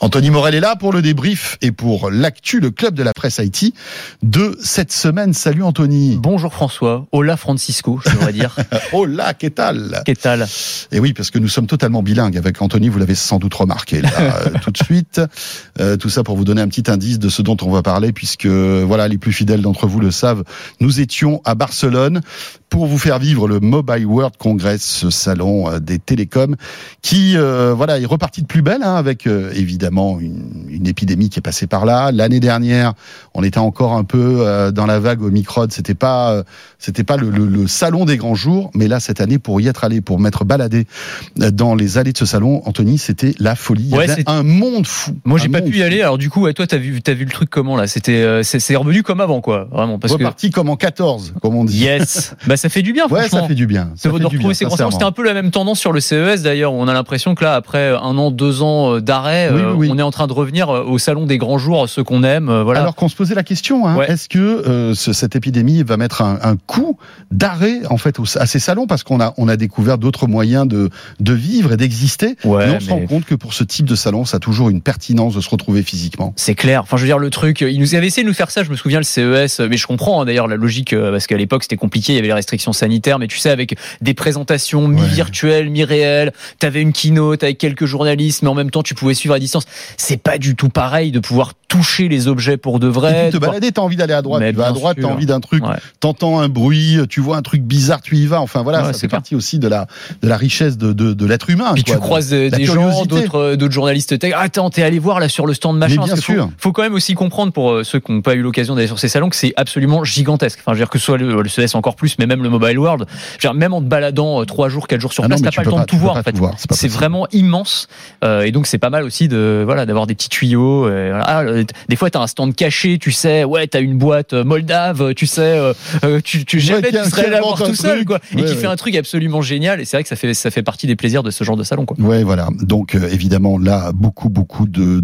Anthony Morel est là pour le débrief et pour l'actu, le club de la presse Haïti de cette semaine. Salut Anthony. Bonjour François. Hola Francisco, je devrais dire. Hola, qu'est-ce Qu'est-ce Et oui, parce que nous sommes totalement bilingues avec Anthony, vous l'avez sans doute remarqué là, euh, tout de suite. Euh, tout ça pour vous donner un petit indice de ce dont on va parler, puisque voilà, les plus fidèles d'entre vous le savent, nous étions à Barcelone pour vous faire vivre le Mobile World Congress, ce salon euh, des télécoms, qui voilà est reparti de plus belle, hein, avec évidemment une, une, épidémie qui est passée par là. L'année dernière, on était encore un peu euh, dans la vague Omicron. C'était pas, euh, c'était pas le, le, le, salon des grands jours, mais là cette année, pour y être allé, pour m'être baladé euh, dans les allées de ce salon, Anthony, c'était la folie. Ouais, Il un monde fou. Moi, j'ai pas pu y aller. Alors du coup, ouais, toi, t'as vu, t'as vu le truc comment là? C'était, c'est revenu comme avant, quoi, vraiment. Parce Reparti comme en 14, comme on dit. Yes. bah ça fait du bien. Ouais, ça fait du bien. Ça fait du bien. C'était un peu la même tendance sur le CES d'ailleurs. On a l'impression que là, après un an, deux ans d'arrêt, oui, oui, on est en train de revenir euh, au salon des grands jours, ceux qu'on aime. Euh, voilà. Alors qu'on se posait la question, hein, est-ce que euh, cette épidémie va mettre un, un coup d'arrêt en fait à ces salons? Parce qu'on a on a découvert d'autres moyens de de vivre et d'exister. Ouais, mais on se rend compte que pour ce type de salon, ça a toujours une pertinence de se retrouver physiquement. C'est clair. Enfin, je veux dire le truc, ils nous avaient essayé de nous faire ça. Je me souviens le CES, mais je comprends hein, d'ailleurs la logique parce qu'à l'époque c'était compliqué, il y avait les restrictions sanitaires, mais tu sais avec des présentations mi-virtuelles, mi-réelles, t'avais une keynote avec quelques journalistes, mais en même temps tu pouvais suivre à distance. C'est pas du tout pareil de pouvoir toucher les objets pour de vrai. Et te balader, t'as envie d'aller à droite, tu vas à droite, t'as envie d'un truc, t'entends un bruit, tu vois un truc bizarre, tu y vas. Enfin voilà, ça fait partie aussi de la de la richesse de de, de l'être humain. Puis tu croises des gens, d'autres d'autres journalistes tech. Attends, t'es allé voir là sur le stand machin. Mais bien sûr. Faut, quand même aussi comprendre pour euh, ceux qui n'ont pas eu l'occasion d'aller sur ces salons que c'est absolument gigantesque. Enfin, je veux dire que ce soit le, le CES encore plus, mais même le Mobile World. Je veux dire, même en te baladant euh, trois jours, quatre jours sur ah place, t'as pas le temps de tout voir. En fait, c'est vraiment immense. Euh, et donc c'est pas mal aussi de voilà d'avoir des petits tuyaux. Ah, des fois, t'as un stand caché, tu sais, ouais, t'as une boîte euh, moldave, tu sais, euh, euh, tu, tu jamais tu serais là tout seul, quoi, et qui fait un truc absolument génial. Et c'est vrai que ça fait ça fait partie des plaisirs de ce genre de salon, quoi. Ouais, voilà. Donc évidemment là, beaucoup beaucoup de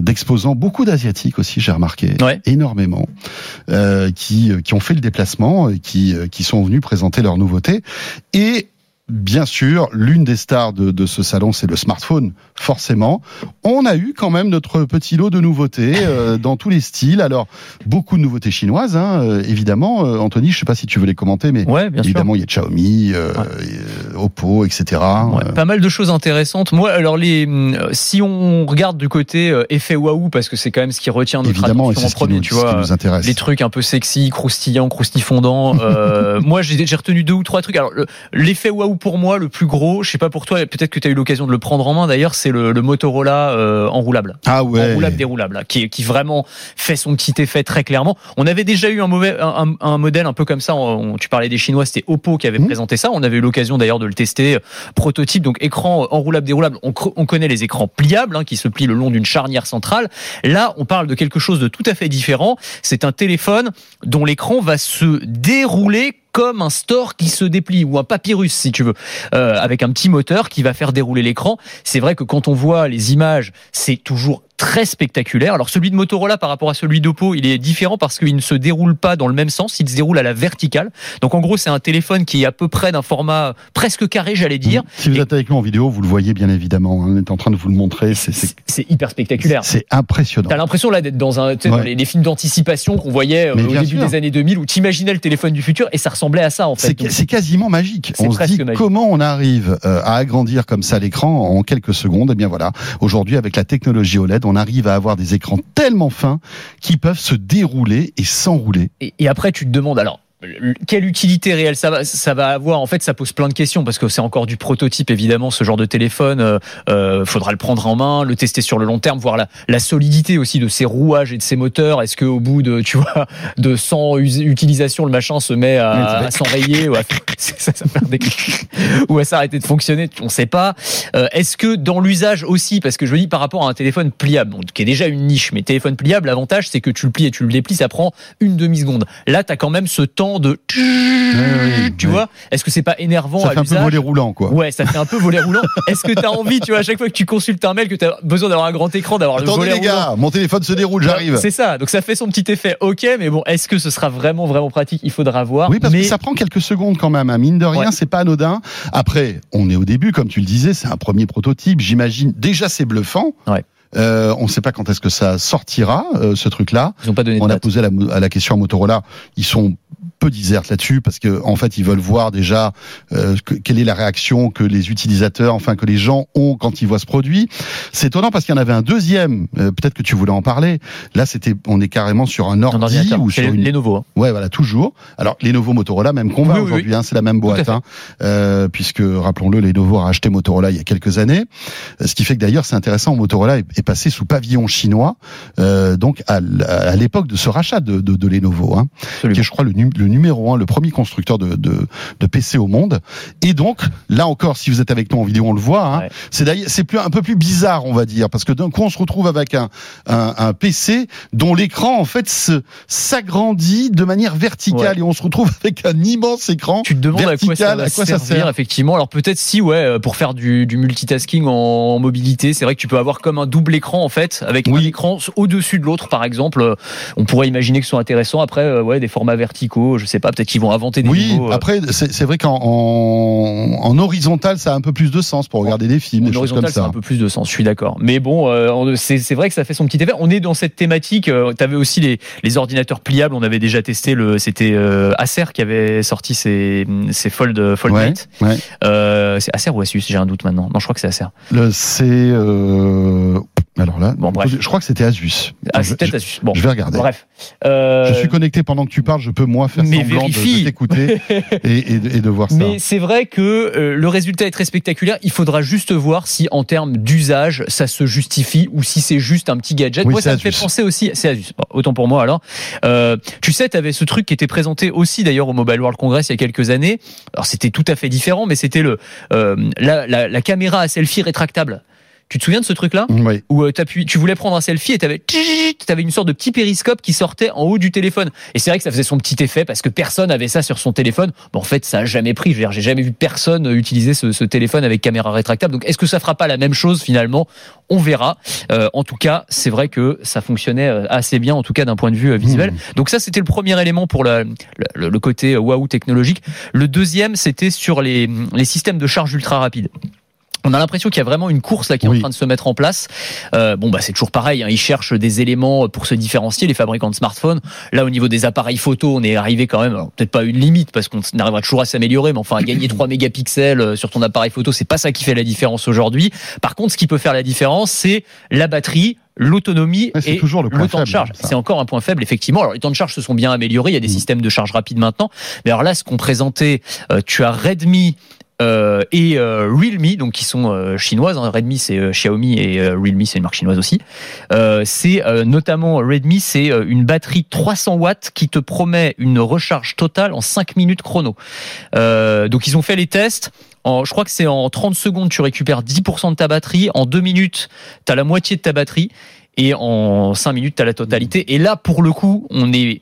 d'exposants, beaucoup d'asiatiques aussi, j'ai remarqué, énormément, qui qui ont fait le déplacement, qui qui sont venus présenter leurs nouveautés et Bien sûr, l'une des stars de, de ce salon, c'est le smartphone, forcément. On a eu quand même notre petit lot de nouveautés euh, dans tous les styles. Alors, beaucoup de nouveautés chinoises, hein, euh, évidemment. Euh, Anthony, je sais pas si tu veux les commenter, mais ouais, bien évidemment, il y a Xiaomi, Oppo, etc. pas mal de choses intéressantes. Moi, alors les, si on regarde du côté effet waouh, parce que c'est quand même ce qui retient notre évidemment, attention en premier, tu vois, nous les trucs un peu sexy, croustillants, croustifondants. moi, j'ai retenu deux ou trois trucs. Alors, l'effet waouh pour moi le plus gros, je sais pas pour toi, peut-être que tu as eu l'occasion de le prendre en main d'ailleurs, c'est le, le, Motorola euh, enroulable. Ah ouais. Enroulable déroulable là, qui, qui vraiment fait son petit effet très clairement. On avait déjà eu un mauvais un, un modèle un peu comme ça, on, tu parlais des chinois, c'était Oppo qui avait mmh. présenté ça, on avait eu l'occasion d'ailleurs de le tester prototype donc écran enroulable déroulable. On, on connaît les écrans pliables hein, qui se plient le long d'une charnière centrale. Là, on parle de quelque chose de tout à fait différent, c'est un téléphone dont l'écran va se dérouler comme un store qui se déplie ou un papyrus si tu veux, euh, avec un petit moteur qui va faire dérouler l'écran. C'est vrai que quand on voit les images, c'est toujours très spectaculaire. Alors celui de Motorola par rapport à celui d'Oppo, il est différent parce qu'il ne se déroule pas dans le même sens, il se déroule à la verticale. Donc en gros, c'est un téléphone qui est à peu près d'un format presque carré, j'allais dire. Si vous êtes avec nous en vidéo, vous le voyez bien évidemment. On est en train de vous le montrer. C'est hyper spectaculaire. C'est impressionnant. T'as l'impression là d'être dans un dans les, films d'anticipation qu'on voyait euh, au début des années 2000 où t'imaginais le téléphone du futur et ça ressemblait à ça en fait. C'est quasiment magique. On se dit comment on arrive euh, à agrandir comme ça l'écran en quelques secondes. Et eh bien voilà, aujourd'hui avec la technologie OLED, on arrive à avoir des écrans tellement fins qui peuvent se dérouler et s'enrouler. Et, et après, tu te demandes, alors, quelle utilité réelle ça va, ça va avoir? En fait, ça pose plein de questions parce que c'est encore du prototype évidemment. Ce genre de téléphone, euh, euh, faudra le prendre en main, le tester sur le long terme, voir la, la solidité aussi de ses rouages et de ses moteurs. Est-ce que au bout de, tu vois, de 100 utilisations, le machin se met à, à s'enrayer ou à, ça, ça des... ou à s'arrêter de fonctionner On ne sait pas. Euh, Est-ce que dans l'usage aussi, parce que je dis par rapport à un téléphone pliable, qui est déjà une niche, mais téléphone pliable, l'avantage c'est que tu le plies et tu le déplies, ça prend une demi seconde. Là, tu as quand même ce temps de tu vois. Est-ce que c'est pas énervant ça fait un peu volet roulant quoi. Ouais ça fait un peu volet roulant. Est-ce que tu as envie tu vois à chaque fois que tu consultes un mail que tu as besoin d'avoir un grand écran d'avoir le volet les gars mon téléphone se déroule j'arrive. c'est ça. Donc ça fait son petit effet ok mais bon est-ce que ce sera vraiment vraiment pratique? Il faudra voir oui parce que ça prend quelques secondes quand même hein. mine de rien c'est pas anodin. Après on est au début comme tu le disais c'est un premier prototype. J'imagine déjà c'est bluffant. Ouais Euh, on ne sait pas quand est-ce que ça sortira, euh, ce truc-là. Ils ont pas donné de On a date. posé la, à la question à Motorola. Ils sont peu disertes là-dessus parce que en fait ils veulent voir déjà euh, que- quelle est la réaction que les utilisateurs, enfin que les gens ont quand ils voient ce produit. C'est étonnant parce qu'il y en avait un deuxième. euh, Peut-être que tu voulais en parler. Là, c'était, on est carrément sur un ordi ordinateur. ou sur une Lenovo. hein. Ouais, voilà, toujours. Alors, les nouveaux Motorola, même combat Oui, oui, aujourd'hui, hein, c'est la même boîte, hein, euh, puisque rappelons-le, les nouveaux a acheté Motorola il y a quelques années, Euh, ce qui fait que d'ailleurs c'est intéressant, Motorola est, est passé sous pavillon chinois, euh, donc à, l'époque de ce rachat de, de, de Lenovo, hein, qui est je crois le, nu- le numéro un, le premier constructeur de, de, de PC au monde. Et donc là encore, si vous êtes avec nous en vidéo, on le voit. Hein, Ouais. C'est d'ailleurs c'est plus un peu plus bizarre, on va dire, parce que d'un coup on se retrouve avec un, un, un PC dont l'écran en fait s'agrandit de manière verticale Ouais. et on se retrouve avec un immense écran. Tu te demandes à quoi ça vertical, à quoi ça servir, sert effectivement. Alors peut-être si, ouais, euh, pour faire du, du multitasking en mobilité, c'est vrai que tu peux avoir comme un double écran en fait, avec un Oui. écran au-dessus de l'autre, par exemple. Euh, On pourrait imaginer que ce soit intéressant. Après, euh, ouais, des formats verticaux, je sais pas, peut-être qu'ils vont inventer des Oui, euh, après c'est vrai qu'en en, en horizontal ça a un peu plus de sens pour regarder des films, En des choses comme horizontal, ça a ça. un peu plus de sens, je suis d'accord. Mais bon, euh, on- c'est vrai que ça fait son petit effet. On est dans cette thématique. Euh, T'avais aussi les, les ordinateurs pliables. On avait déjà testé le. C'était euh, Acer qui avait sorti ses, ses Fold Fold Ouais, c'est Acer ou Asus J'ai un doute maintenant. Non, je crois que c'est Acer. C'est alors là, Bon, bref. je crois que c'était Asus. Ah, c'est peut-être Asus. Bon, je vais regarder. bref. Euh, Je suis connecté pendant que tu parles, je peux moi faire mais semblant de- vérifie. de t'écouter et, et, et de voir ça. Mais c'est vrai que euh, le résultat est très spectaculaire. Il faudra juste voir si, en termes d'usage, ça se justifie ou si c'est juste un petit gadget. Oui, moi, ça me fait penser aussi. C'est Asus. Bon, autant pour moi alors. Euh, tu sais, tu avais ce truc qui était présenté aussi d'ailleurs au Mobile World Congress il y a quelques années. Alors c'était tout à fait différent, mais c'était le euh, la, la, la caméra à selfie rétractable. Tu te souviens de ce truc-là Oui. où euh, tu voulais prendre un selfie et t'avais avais une sorte de petit périscope qui sortait en haut du téléphone. Et c'est vrai que ça faisait son petit effet parce que personne avait ça sur son téléphone. Bon, en fait, ça a jamais pris. Je veux dire, j'ai jamais vu personne utiliser ce, ce téléphone avec caméra rétractable. Donc, est-ce que ça fera pas la même chose finalement? On verra. Euh, en tout cas, c'est vrai que ça fonctionnait euh, assez bien, en tout cas d'un point de vue euh, visuel. Mmh. Donc ça, c'était le premier élément pour la- le, le côté euh, waouh technologique. Le deuxième, c'était sur les, les systèmes de charge ultra rapide. On a l'impression qu'il y a vraiment une course là qui est Oui. en train de se mettre en place. Euh, bon bah c'est toujours pareil, hein, ils cherchent des éléments pour se différencier les fabricants de smartphones. Là au niveau des appareils photo, on est arrivé quand même, peut-être pas à une limite parce qu'on arrivera toujours à s'améliorer, mais enfin à gagner 3 mégapixels euh, sur ton appareil photo, c'est pas ça qui fait la différence aujourd'hui. Par contre, ce qui peut faire la différence, c'est la batterie l'autonomie et toujours le temps de charge. C'est encore un point faible, effectivement. Alors, les temps de charge se sont bien améliorés. Il y a des Mm. systèmes de charge rapide maintenant. Mais alors là, ce qu'on présentait, euh, tu as Redmi euh, et euh, Realme, donc qui sont euh, chinoises. hein. Redmi, c'est Xiaomi et Realme, c'est une marque chinoise aussi. C'est notamment Redmi, c'est une batterie 300 watts qui te promet une recharge totale en 5 minutes chrono. Donc ils ont fait les tests. Je crois que c'est en 30 secondes, tu récupères 10% de ta batterie. En 2 minutes, tu as la moitié de ta batterie. Et en 5 minutes, tu la totalité. Et là, pour le coup, on est...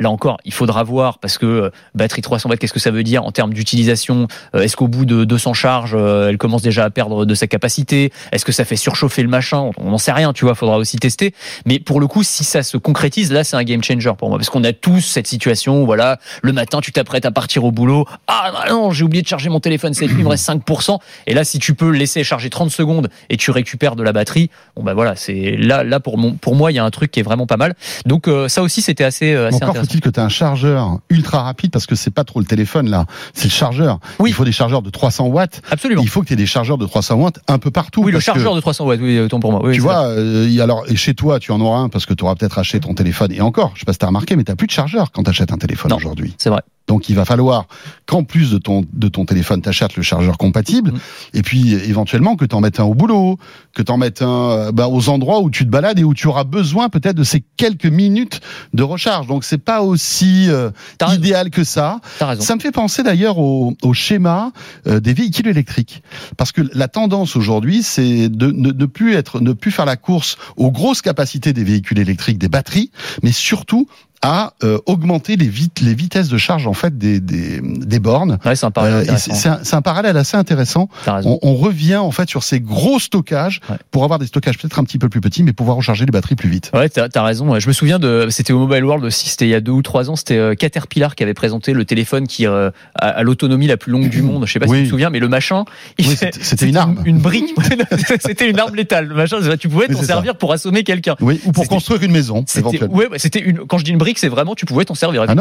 Là encore, il faudra voir parce que euh, batterie 300 watts, qu'est-ce que ça veut dire en termes d'utilisation Euh, Est-ce qu'au bout de 200 charges, euh, elle commence déjà à perdre de sa capacité? Est-ce que ça fait surchauffer le machin? On n'en sait rien, tu vois. Faudra aussi tester. Mais pour le coup, si ça se concrétise, là, c'est un game changer pour moi parce qu'on a tous cette situation. Où, voilà, le matin, tu t'apprêtes à partir au boulot. Ah non, j'ai oublié de charger mon téléphone cette nuit, il me reste 5%. Et là, si tu peux laisser charger 30 secondes et tu récupères de la batterie, bon bah voilà, c'est là, là pour mon, pour moi, il y a un truc qui est vraiment pas mal. Donc euh, ça aussi, c'était assez, euh, intéressant. Faut-il que tu as un chargeur ultra rapide parce que c'est pas trop le téléphone là, c'est le chargeur. Oui. Il faut des chargeurs de 300 watts. Absolument. Il faut que tu aies des chargeurs de 300 watts un peu partout. Oui, le que- chargeur de 300 watts, oui, autant pour moi. Oui, tu vois, euh, alors chez toi, tu en auras un parce que tu auras peut-être acheté ton téléphone. Et encore, je sais pas si t'as remarqué, mais t'as plus de chargeur quand t'achètes un téléphone aujourd'hui. C'est vrai. Donc il va falloir qu'en plus de ton de ton téléphone, t'achètes le chargeur compatible, Mhm. et puis éventuellement que t'en mettes un au boulot, que t'en mettes un euh, bah, aux endroits où tu te balades et où tu auras besoin peut-être de ces quelques minutes de recharge. Donc c'est pas aussi euh, idéal que ça. Ça me fait penser d'ailleurs au, au schéma euh, des véhicules électriques, parce que la tendance aujourd'hui, c'est de ne, ne plus être, ne plus faire la course aux grosses capacités des véhicules électriques, des batteries, mais surtout à euh, augmenter les, vit les vitesses de charge en fait des, des, des bornes. Ouais, c'est un parallèle. Euh, c'est un, un, parallèle assez intéressant. On, on, revient en fait sur ces gros stockages ouais. pour avoir des stockages peut-être un petit peu plus petits, mais pouvoir recharger les batteries plus vite. Ouais, t'as as raison. Je me souviens de, c'était au Mobile World aussi, c'était il y a deux ou trois ans, c'était euh, Caterpillar qui avait présenté le téléphone qui euh, a, a l'autonomie la plus longue du monde. Je sais pas oui. si tu te souviens, mais le machin, oui, c'était une arme, une, une brique. c'était une arme létale. Le machin, tu pouvais t'en servir ça. pour assommer quelqu'un. Oui, ou pour construire une maison. Éventuellement. Ouais, c'était une. Quand je dis une brique, c'est vraiment tu pouvais t'en servir. Ah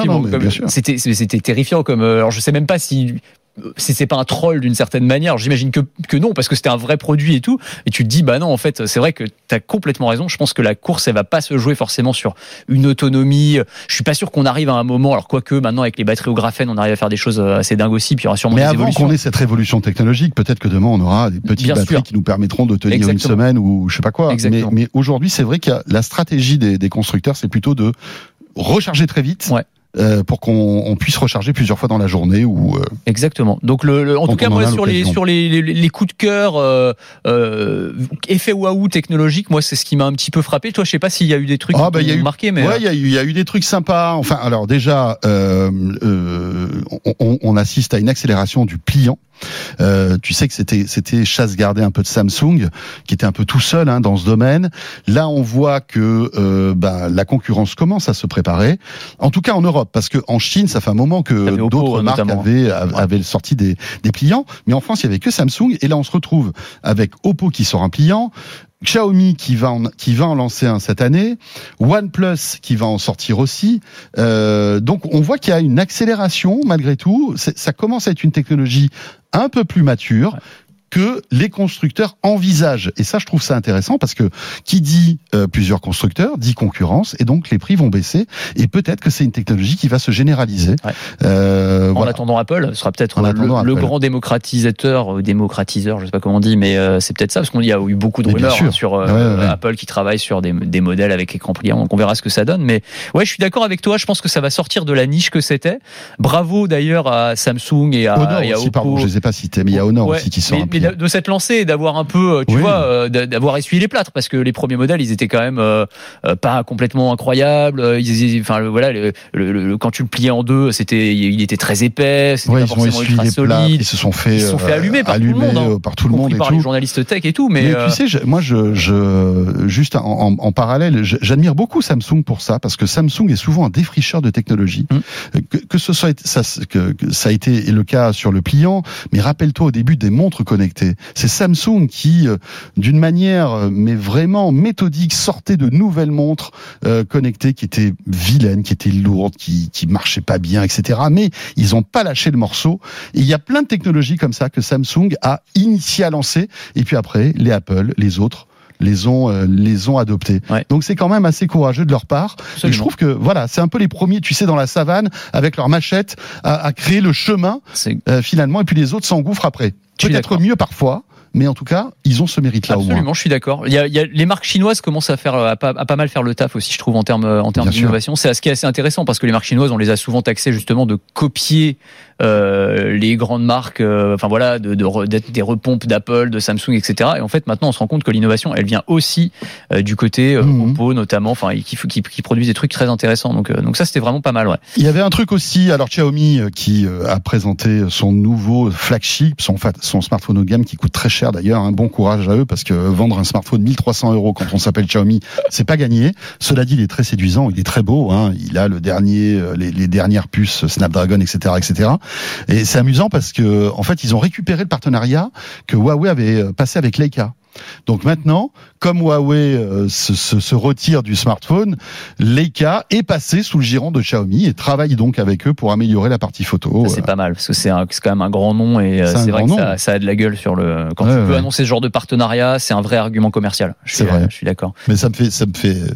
C'était c'était terrifiant comme. Euh, alors je sais même pas si c'est pas un troll d'une certaine manière, j'imagine que, que non, parce que c'était un vrai produit et tout. Et tu te dis, bah non, en fait, c'est vrai que tu as complètement raison. Je pense que la course, elle va pas se jouer forcément sur une autonomie. Je suis pas sûr qu'on arrive à un moment, alors quoique maintenant avec les batteries au graphène, on arrive à faire des choses assez dingues aussi, puis il y aura sûrement Mais des avant qu'on ait cette révolution technologique, peut-être que demain on aura des petites Bien batteries sûr. qui nous permettront de tenir Exactement. une semaine ou je sais pas quoi. Mais, mais aujourd'hui, c'est vrai que la stratégie des, des constructeurs, c'est plutôt de recharger très vite. Ouais. Euh, pour qu'on on puisse recharger plusieurs fois dans la journée ou euh, exactement donc le, le en tout cas moi sur les l'occasion. sur les, les, les coups de cœur euh, effet waouh technologique moi c'est ce qui m'a un petit peu frappé toi je sais pas s'il y a eu des trucs Ah, bah, il y a eu- marqué mais ouais il y a eu il y a eu des trucs sympas enfin alors déjà on assiste à une accélération du pliant Euh, tu sais que c'était c'était chasse gardée un peu de Samsung qui était un peu tout seul hein, dans ce domaine. Là on voit que euh, bah, la concurrence commence à se préparer en tout cas en Europe parce que en Chine ça fait un moment que d'autres euh, marques notamment. avaient avaient sorti des des pliants mais en France il y avait que Samsung. Et là on se retrouve avec Oppo qui sort un pliant Xiaomi qui va en, qui va en lancer un cette année, OnePlus qui va en sortir aussi. Euh, donc on voit qu'il y a une accélération malgré tout. Ça commence à être une technologie un peu plus mature. Que les constructeurs envisagent. Et ça, je trouve ça intéressant parce que qui dit euh, plusieurs constructeurs dit concurrence et donc les prix vont baisser. Et peut-être que c'est une technologie qui va se généraliser. Ouais. Euh, en voilà. attendant Apple, ce sera peut-être le, grand démocratisateur, euh, démocratiseur, je sais pas comment on dit, mais euh, c'est peut-être ça, parce qu'il y a eu beaucoup de rumeurs hein, sur euh, Ouais, ouais, ouais. Apple qui travaille sur des, des modèles avec écran pliant, donc on verra ce que ça donne. Mais ouais, je suis d'accord avec toi, je pense que ça va sortir de la niche que c'était. Bravo d'ailleurs à Samsung et à, Honor et à aussi, Oppo. pardon, je les ai pas cités, mais il y a Honor aussi qui sort mais, pliant. de s'être lancé et d'avoir un peu, euh, tu Oui. vois, euh, d'a- d'avoir essuyé les plâtres, parce que les premiers modèles, ils étaient quand même euh, euh, pas complètement incroyables. Ils, ils- enfin, voilà, le, le- le- quand tu le pliais en deux, c'était, il était très épais, c'était Ouais, pas ils forcément ultra solide. ils se sont fait, Ils se sont fait euh, allumer par tout le allumer, monde, hein. par tout le monde et par tout. les journalistes tech et tout, mais, Mais, tu sais, je- moi, je, je juste en, en- en parallèle, j'admire beaucoup Samsung pour ça, parce que Samsung est souvent un défricheur de technologie. Mm. Que, que ce soit ça, que, que ça a été le cas sur le pliant, mais rappelle-toi au début des montres connectées. C'est Samsung qui, euh, d'une manière euh, mais vraiment méthodique, sortait de nouvelles montres euh, connectées qui étaient vilaines, qui étaient lourdes, qui qui marchaient pas bien, etc. Mais ils ont pas lâché le morceau. Il y a plein de technologies comme ça que Samsung a initié à lancer, et puis après les Apple, les autres les ont euh, les ont adoptés. Ouais. Donc c'est quand même assez courageux de leur part. Et je Absolument. trouve que voilà, c'est un peu les premiers, tu sais, dans la savane avec leur machette à, à créer le chemin euh, finalement, et puis les autres s'engouffrent après. Peut-être mieux parfois, mais en tout cas, ils ont ce mérite-là au moins. Absolument, je suis d'accord. Il y a, il y a- les marques chinoises commencent à faire à pas, à pas mal faire le taf aussi, je trouve en termes en termes d'innovation. C'est ce qui est assez intéressant parce que les marques chinoises, on les a souvent taxées justement de copier euh, les grandes marques, euh, enfin voilà, de, de des repompes d'Apple, de Samsung, etc. Et en fait, maintenant, on se rend compte que l'innovation, elle vient aussi euh, du côté euh, Mhm. Oppo notamment, enfin, qui, qui, qui produisent des trucs très intéressants. Donc, euh, donc ça, c'était vraiment pas mal, ouais. Il y avait un truc aussi, alors Xiaomi euh, qui a présenté son nouveau flagship, son, son smartphone haut de gamme qui coûte très cher d'ailleurs. Un bon courage à eux parce que vendre un smartphone 1300 euros quand on s'appelle Xiaomi, c'est pas gagné. Cela dit, il est très séduisant, il est très beau. Hein, il a le dernier, euh, les, les dernières puces Snapdragon, etc., etc. Et c'est amusant parce que en fait, ils ont récupéré le partenariat que Huawei avait euh, passé avec Leica. Donc maintenant, comme Huawei euh, se, se- se retire du smartphone, Leica est passé sous le giron de Xiaomi et travaille donc avec eux pour améliorer la partie photo. Ça, c'est Euh, pas mal parce que c'est quand même un grand nom et euh, C'est vrai que ça, ça a de la gueule sur le. Quand Ouais, tu peux ouais. annoncer ce genre de partenariat, c'est un vrai argument commercial. Je suis, C'est vrai. euh, je suis d'accord. Mais ça me fait, ça me fait euh,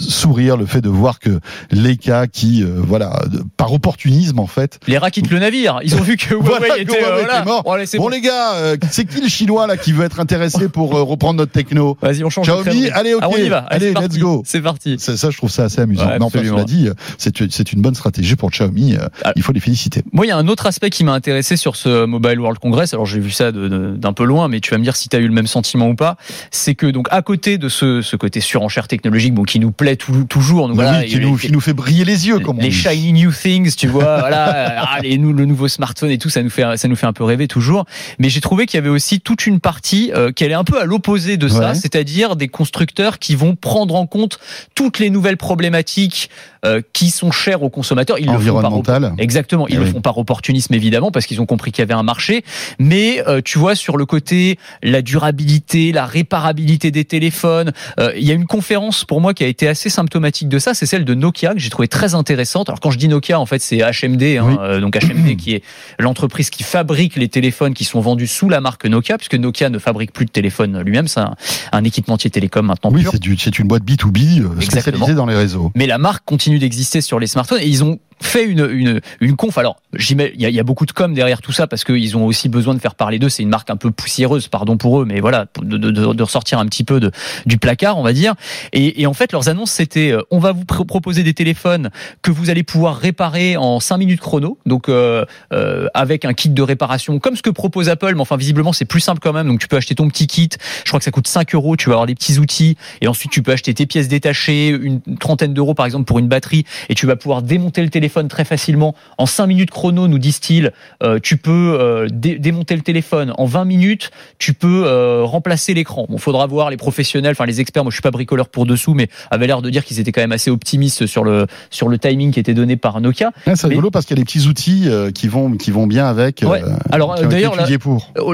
sourire le fait de voir que Leica, qui, euh, voilà, de- par opportunisme en fait. Les rats quittent le navire. Ils ont vu que Huawei Voilà, que était, Huawei euh, était mort. Bon, allez, c'est Bon, bon. les gars, euh, c'est qui le chinois là qui veut être intéressé pour euh, reprendre notre techno Vas-y, on change Xiaomi, allez, ok, Ah, on y va. allez, let's go. C'est parti. Ça, ça, je trouve ça assez amusant. Ouais, non, enfin, cela dit, c'est c'est une bonne stratégie pour Xiaomi. euh, Ah. Il faut les féliciter. Moi, il y a un autre aspect qui m'a intéressé sur ce Mobile World Congress. Alors, j'ai vu ça d'un peu loin, mais tu vas me dire si tu as eu le même sentiment ou pas. C'est que, donc, à côté de ce, ce côté surenchère technologique, bon, qui nous plaît toujours. Donc, voilà, qui, nous, qui, nous, fait briller les yeux, comme les shiny new things, tu vois. voilà, ah, les, le nouveau smartphone et tout, ça nous fait ça nous fait un peu rêver toujours. Mais j'ai trouvé qu'il y avait aussi toute une partie euh, qui allait un peu à l'opposé de ça, c'est-à-dire des constructeurs qui vont prendre en compte toutes les nouvelles problématiques euh, qui sont chères aux consommateurs. Ils le font par exactement. Ils eh le font par opportunisme évidemment parce qu'ils ont compris qu'il y avait un marché. Mais euh, tu vois sur le côté la durabilité, la réparabilité des téléphones, euh, il y a une conférence pour moi qui a été assez symptomatique de ça. C'est celle de Nokia que j'ai trouvé très intéressante. Alors quand je dis Nokia, en fait c'est HMD, hein, donc HMD qui est l'entreprise qui fabrique les téléphones qui sont vendus sous la marque Nokia, puisque Nokia ne fabrique plus de téléphone lui-même. C'est un, un, équipementier télécom maintenant. Oui, c'est une boîte B2B spécialisée dans les réseaux. Mais la marque continue d'exister sur les smartphones et ils ont fait une, une, une conf. Alors, il y, y, a beaucoup de com derrière tout ça parce qu'ils ont aussi besoin de faire parler d'eux. C'est une marque un peu poussiéreuse, pardon pour eux, mais voilà, de, de, de ressortir un petit peu de, du placard, on va dire. Et, et en fait, leurs annonces, c'était euh, on va vous proposer des téléphones que vous allez pouvoir réparer en 5 minutes chrono, donc euh, euh, avec un kit de réparation comme ce que propose Apple, mais enfin, visiblement, c'est plus simple quand même. Donc, tu peux acheter ton petit kit. Je crois que ça coûte 5 euros. Tu vas avoir des petits outils et ensuite, tu peux acheter tes pièces détachées, une trentaine d'euros par exemple pour une batterie, et tu vas pouvoir démonter le téléphone très facilement en 5 minutes chrono, nous disent-ils. Euh, tu peux euh, démonter le téléphone en 20 minutes. Tu peux euh, remplacer l'écran. Bon, faudra voir les professionnels, enfin les experts. Moi, je suis pas bricoleur pour dessous, mais avaient l'air de dire qu'ils étaient quand même assez optimistes sur le sur le timing qui était donné par Nokia. c'est rigolo parce qu'il y a des petits outils qui vont qui vont bien avec. Ouais. Alors d'ailleurs là,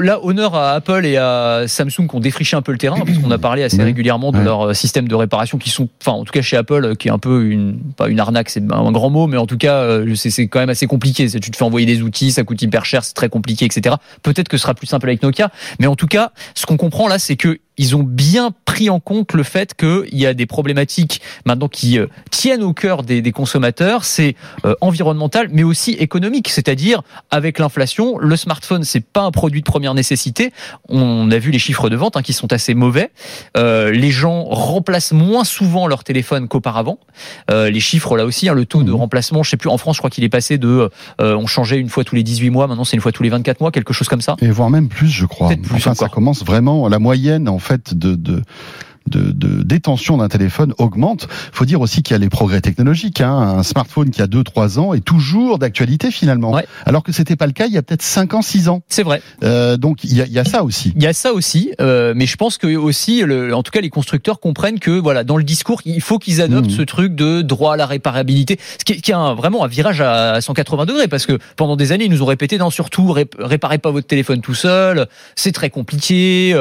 là, honneur à Apple et à Samsung qui ont défriché un peu le terrain parce qu'on a parlé assez régulièrement de leur système de réparation qui sont, enfin en tout cas chez Apple, qui est un peu une pas une arnaque, c'est un grand mot, mais en tout cas c'est quand même assez compliqué. Tu te fais envoyer des outils, ça coûte hyper cher, c'est très compliqué, etc. Peut-être que ce sera plus simple avec Nokia, mais en tout cas, ce qu'on comprend là, c'est que ils ont bien pris en compte le fait qu'il y a des problématiques maintenant qui euh, tiennent au cœur des, des consommateurs, c'est euh, environnemental, mais aussi économique. C'est-à-dire, avec l'inflation, le smartphone, c'est pas un produit de première nécessité. On a vu les chiffres de vente hein, qui sont assez mauvais. Euh, les gens remplacent moins souvent leur téléphone qu'auparavant. Euh, les chiffres, là aussi, hein, le taux de mmh. remplacement, je sais plus, en France, je crois qu'il est passé de, on changeait une fois tous les 18 mois, maintenant c'est une fois tous les 24 mois, quelque chose comme ça. Et voire même plus, je crois. Plus enfin, ça commence vraiment, la moyenne, en fait de, de de, de, détention d'un téléphone augmente. faut dire aussi qu'il y a les progrès technologiques. Hein. Un smartphone qui a 2-3 ans est toujours d'actualité finalement. Alors que c'était pas le cas il y a peut-être 5 ans, 6 ans. C'est vrai. Euh, donc il y a, y a, ça aussi. Il y a ça aussi. Euh, mais je pense que aussi, le, en tout cas, les constructeurs comprennent que voilà, dans le discours, il faut qu'ils adoptent mmh. ce truc de droit à la réparabilité. Ce qui est, qui est un, vraiment un virage à 180 degrés parce que pendant des années, ils nous ont répété non, surtout réparez pas votre téléphone tout seul, c'est très compliqué.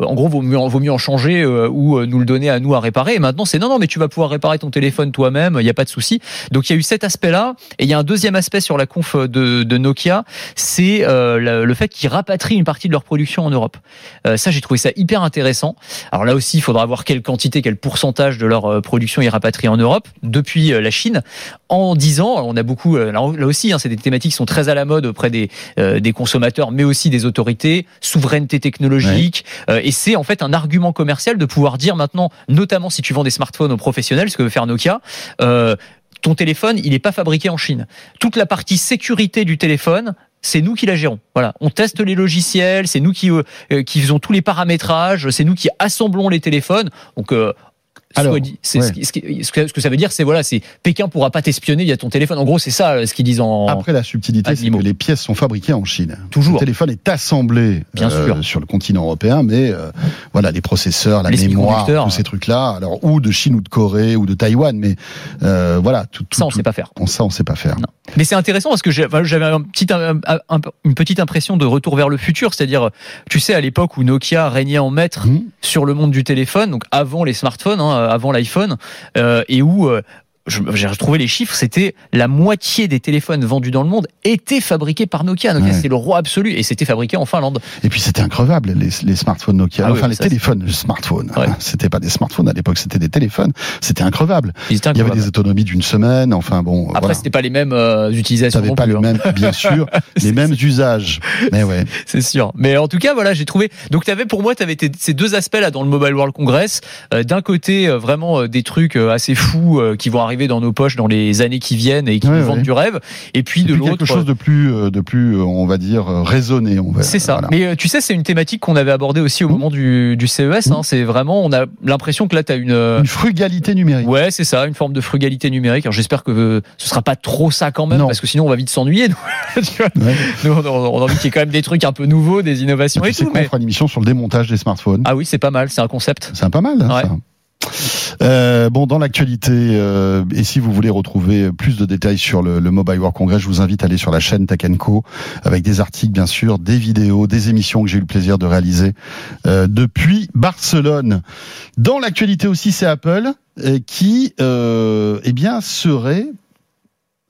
Euh, en gros, vaut mieux, vaut mieux en changer euh, ou euh, nous le donner à nous à réparer. Et maintenant, c'est non, non, mais tu vas pouvoir réparer ton téléphone toi-même, il n'y a pas de souci. Donc, il y a eu cet aspect-là. Et il y a un deuxième aspect sur la conf de, de Nokia, c'est euh, le fait qu'ils rapatrient une partie de leur production en Europe. ça, j'ai trouvé ça hyper intéressant. Alors là aussi, il faudra voir quelle quantité, quel pourcentage de leur production ils rapatrient en Europe depuis la Chine. En 10 ans, on a beaucoup, là aussi, hein, c'est des thématiques qui sont très à la mode auprès des, des consommateurs, mais aussi des autorités, souveraineté technologique. Et c'est en fait un argument commercial de pouvoir dire maintenant, notamment si tu vends des smartphones aux professionnels, ce que veut faire Nokia. Euh, ton téléphone, il n'est pas fabriqué en Chine. Toute la partie sécurité du téléphone, c'est nous qui la gérons. Voilà, on teste les logiciels, c'est nous qui euh, euh, faisons tous les paramétrages, c'est nous qui assemblons les téléphones. Donc alors, ce, ce, que ça veut dire, c'est voilà, c'est Pékin pourra pas t'espionner via ton téléphone. En gros, c'est ça ce qu'ils disent en. Après, la subtilité, c'est que les pièces sont fabriquées en Chine. Toujours. Le téléphone est assemblé Bien euh, sûr. sur le continent européen, mais euh, voilà, les processeurs, la mémoire, tous ces trucs-là, alors ou de Chine ou de Corée ou de Taïwan, mais euh, voilà, tout, ça, on sait pas faire. Ça, on sait pas faire. Non. Mais c'est intéressant parce que j'avais un petit, une petite impression de retour vers le futur, c'est-à-dire, tu sais, à l'époque où Nokia régnait en maître mmh. sur le monde du téléphone, donc avant les smartphones, hein, avant l'iPhone, euh, et où euh, j'ai retrouvé les chiffres, c'était la moitié des téléphones vendus dans le monde étaient fabriqués par Nokia. Nokia, c'était le roi absolu et c'était fabriqué en Finlande. Et puis c'était increvable, les, les, smartphones Nokia. Ah enfin, les téléphones, les smartphones. C'était pas des smartphones à l'époque, c'était des téléphones. C'était increvable. Il y avait des autonomies d'une semaine. Enfin bon. Après, voilà. c'était pas les mêmes euh, utilisations. pas les hein. mêmes, bien sûr, les mêmes usages. Mais ouais. C'est sûr. Mais en tout cas, voilà, j'ai trouvé. Donc, tu avais pour moi, tu avais ces deux aspects là dans le Mobile World Congress. Euh, D'un côté, euh, vraiment euh, des trucs assez fous qui vont arriver dans nos poches dans les années qui viennent et qui Ouais, nous vendent ouais. du rêve. Et puis Et de l'autre, quelque chose de plus, euh, de plus, euh, on va dire, euh, raisonné. On va, c'est ça. voilà. Mais tu sais, c'est une thématique qu'on avait abordée aussi au Mmh. moment du, du CES. Hein. C'est vraiment, on a l'impression que là, tu as une. Une frugalité numérique. Ouais, c'est ça, une forme de frugalité numérique. Alors j'espère que ce sera pas trop ça quand même, Non. parce que sinon on va vite s'ennuyer. nous. Ouais. Nous, on, on a envie qu'il y ait quand même des trucs un peu nouveaux, des innovations et sais tout. quoi, on Mais... fera une émission sur le démontage des smartphones. Ah oui, c'est pas mal, c'est un concept. C'est pas mal, hein, Ouais. ça. Euh, bon, dans l'actualité, euh, et si vous voulez retrouver plus de détails sur le, le Mobile World Congress, je vous invite à aller sur la chaîne Tech Co avec des articles, bien sûr, des vidéos, des émissions que j'ai eu le plaisir de réaliser euh, depuis Barcelone. Dans l'actualité aussi, c'est Apple euh, qui, euh, eh bien, serait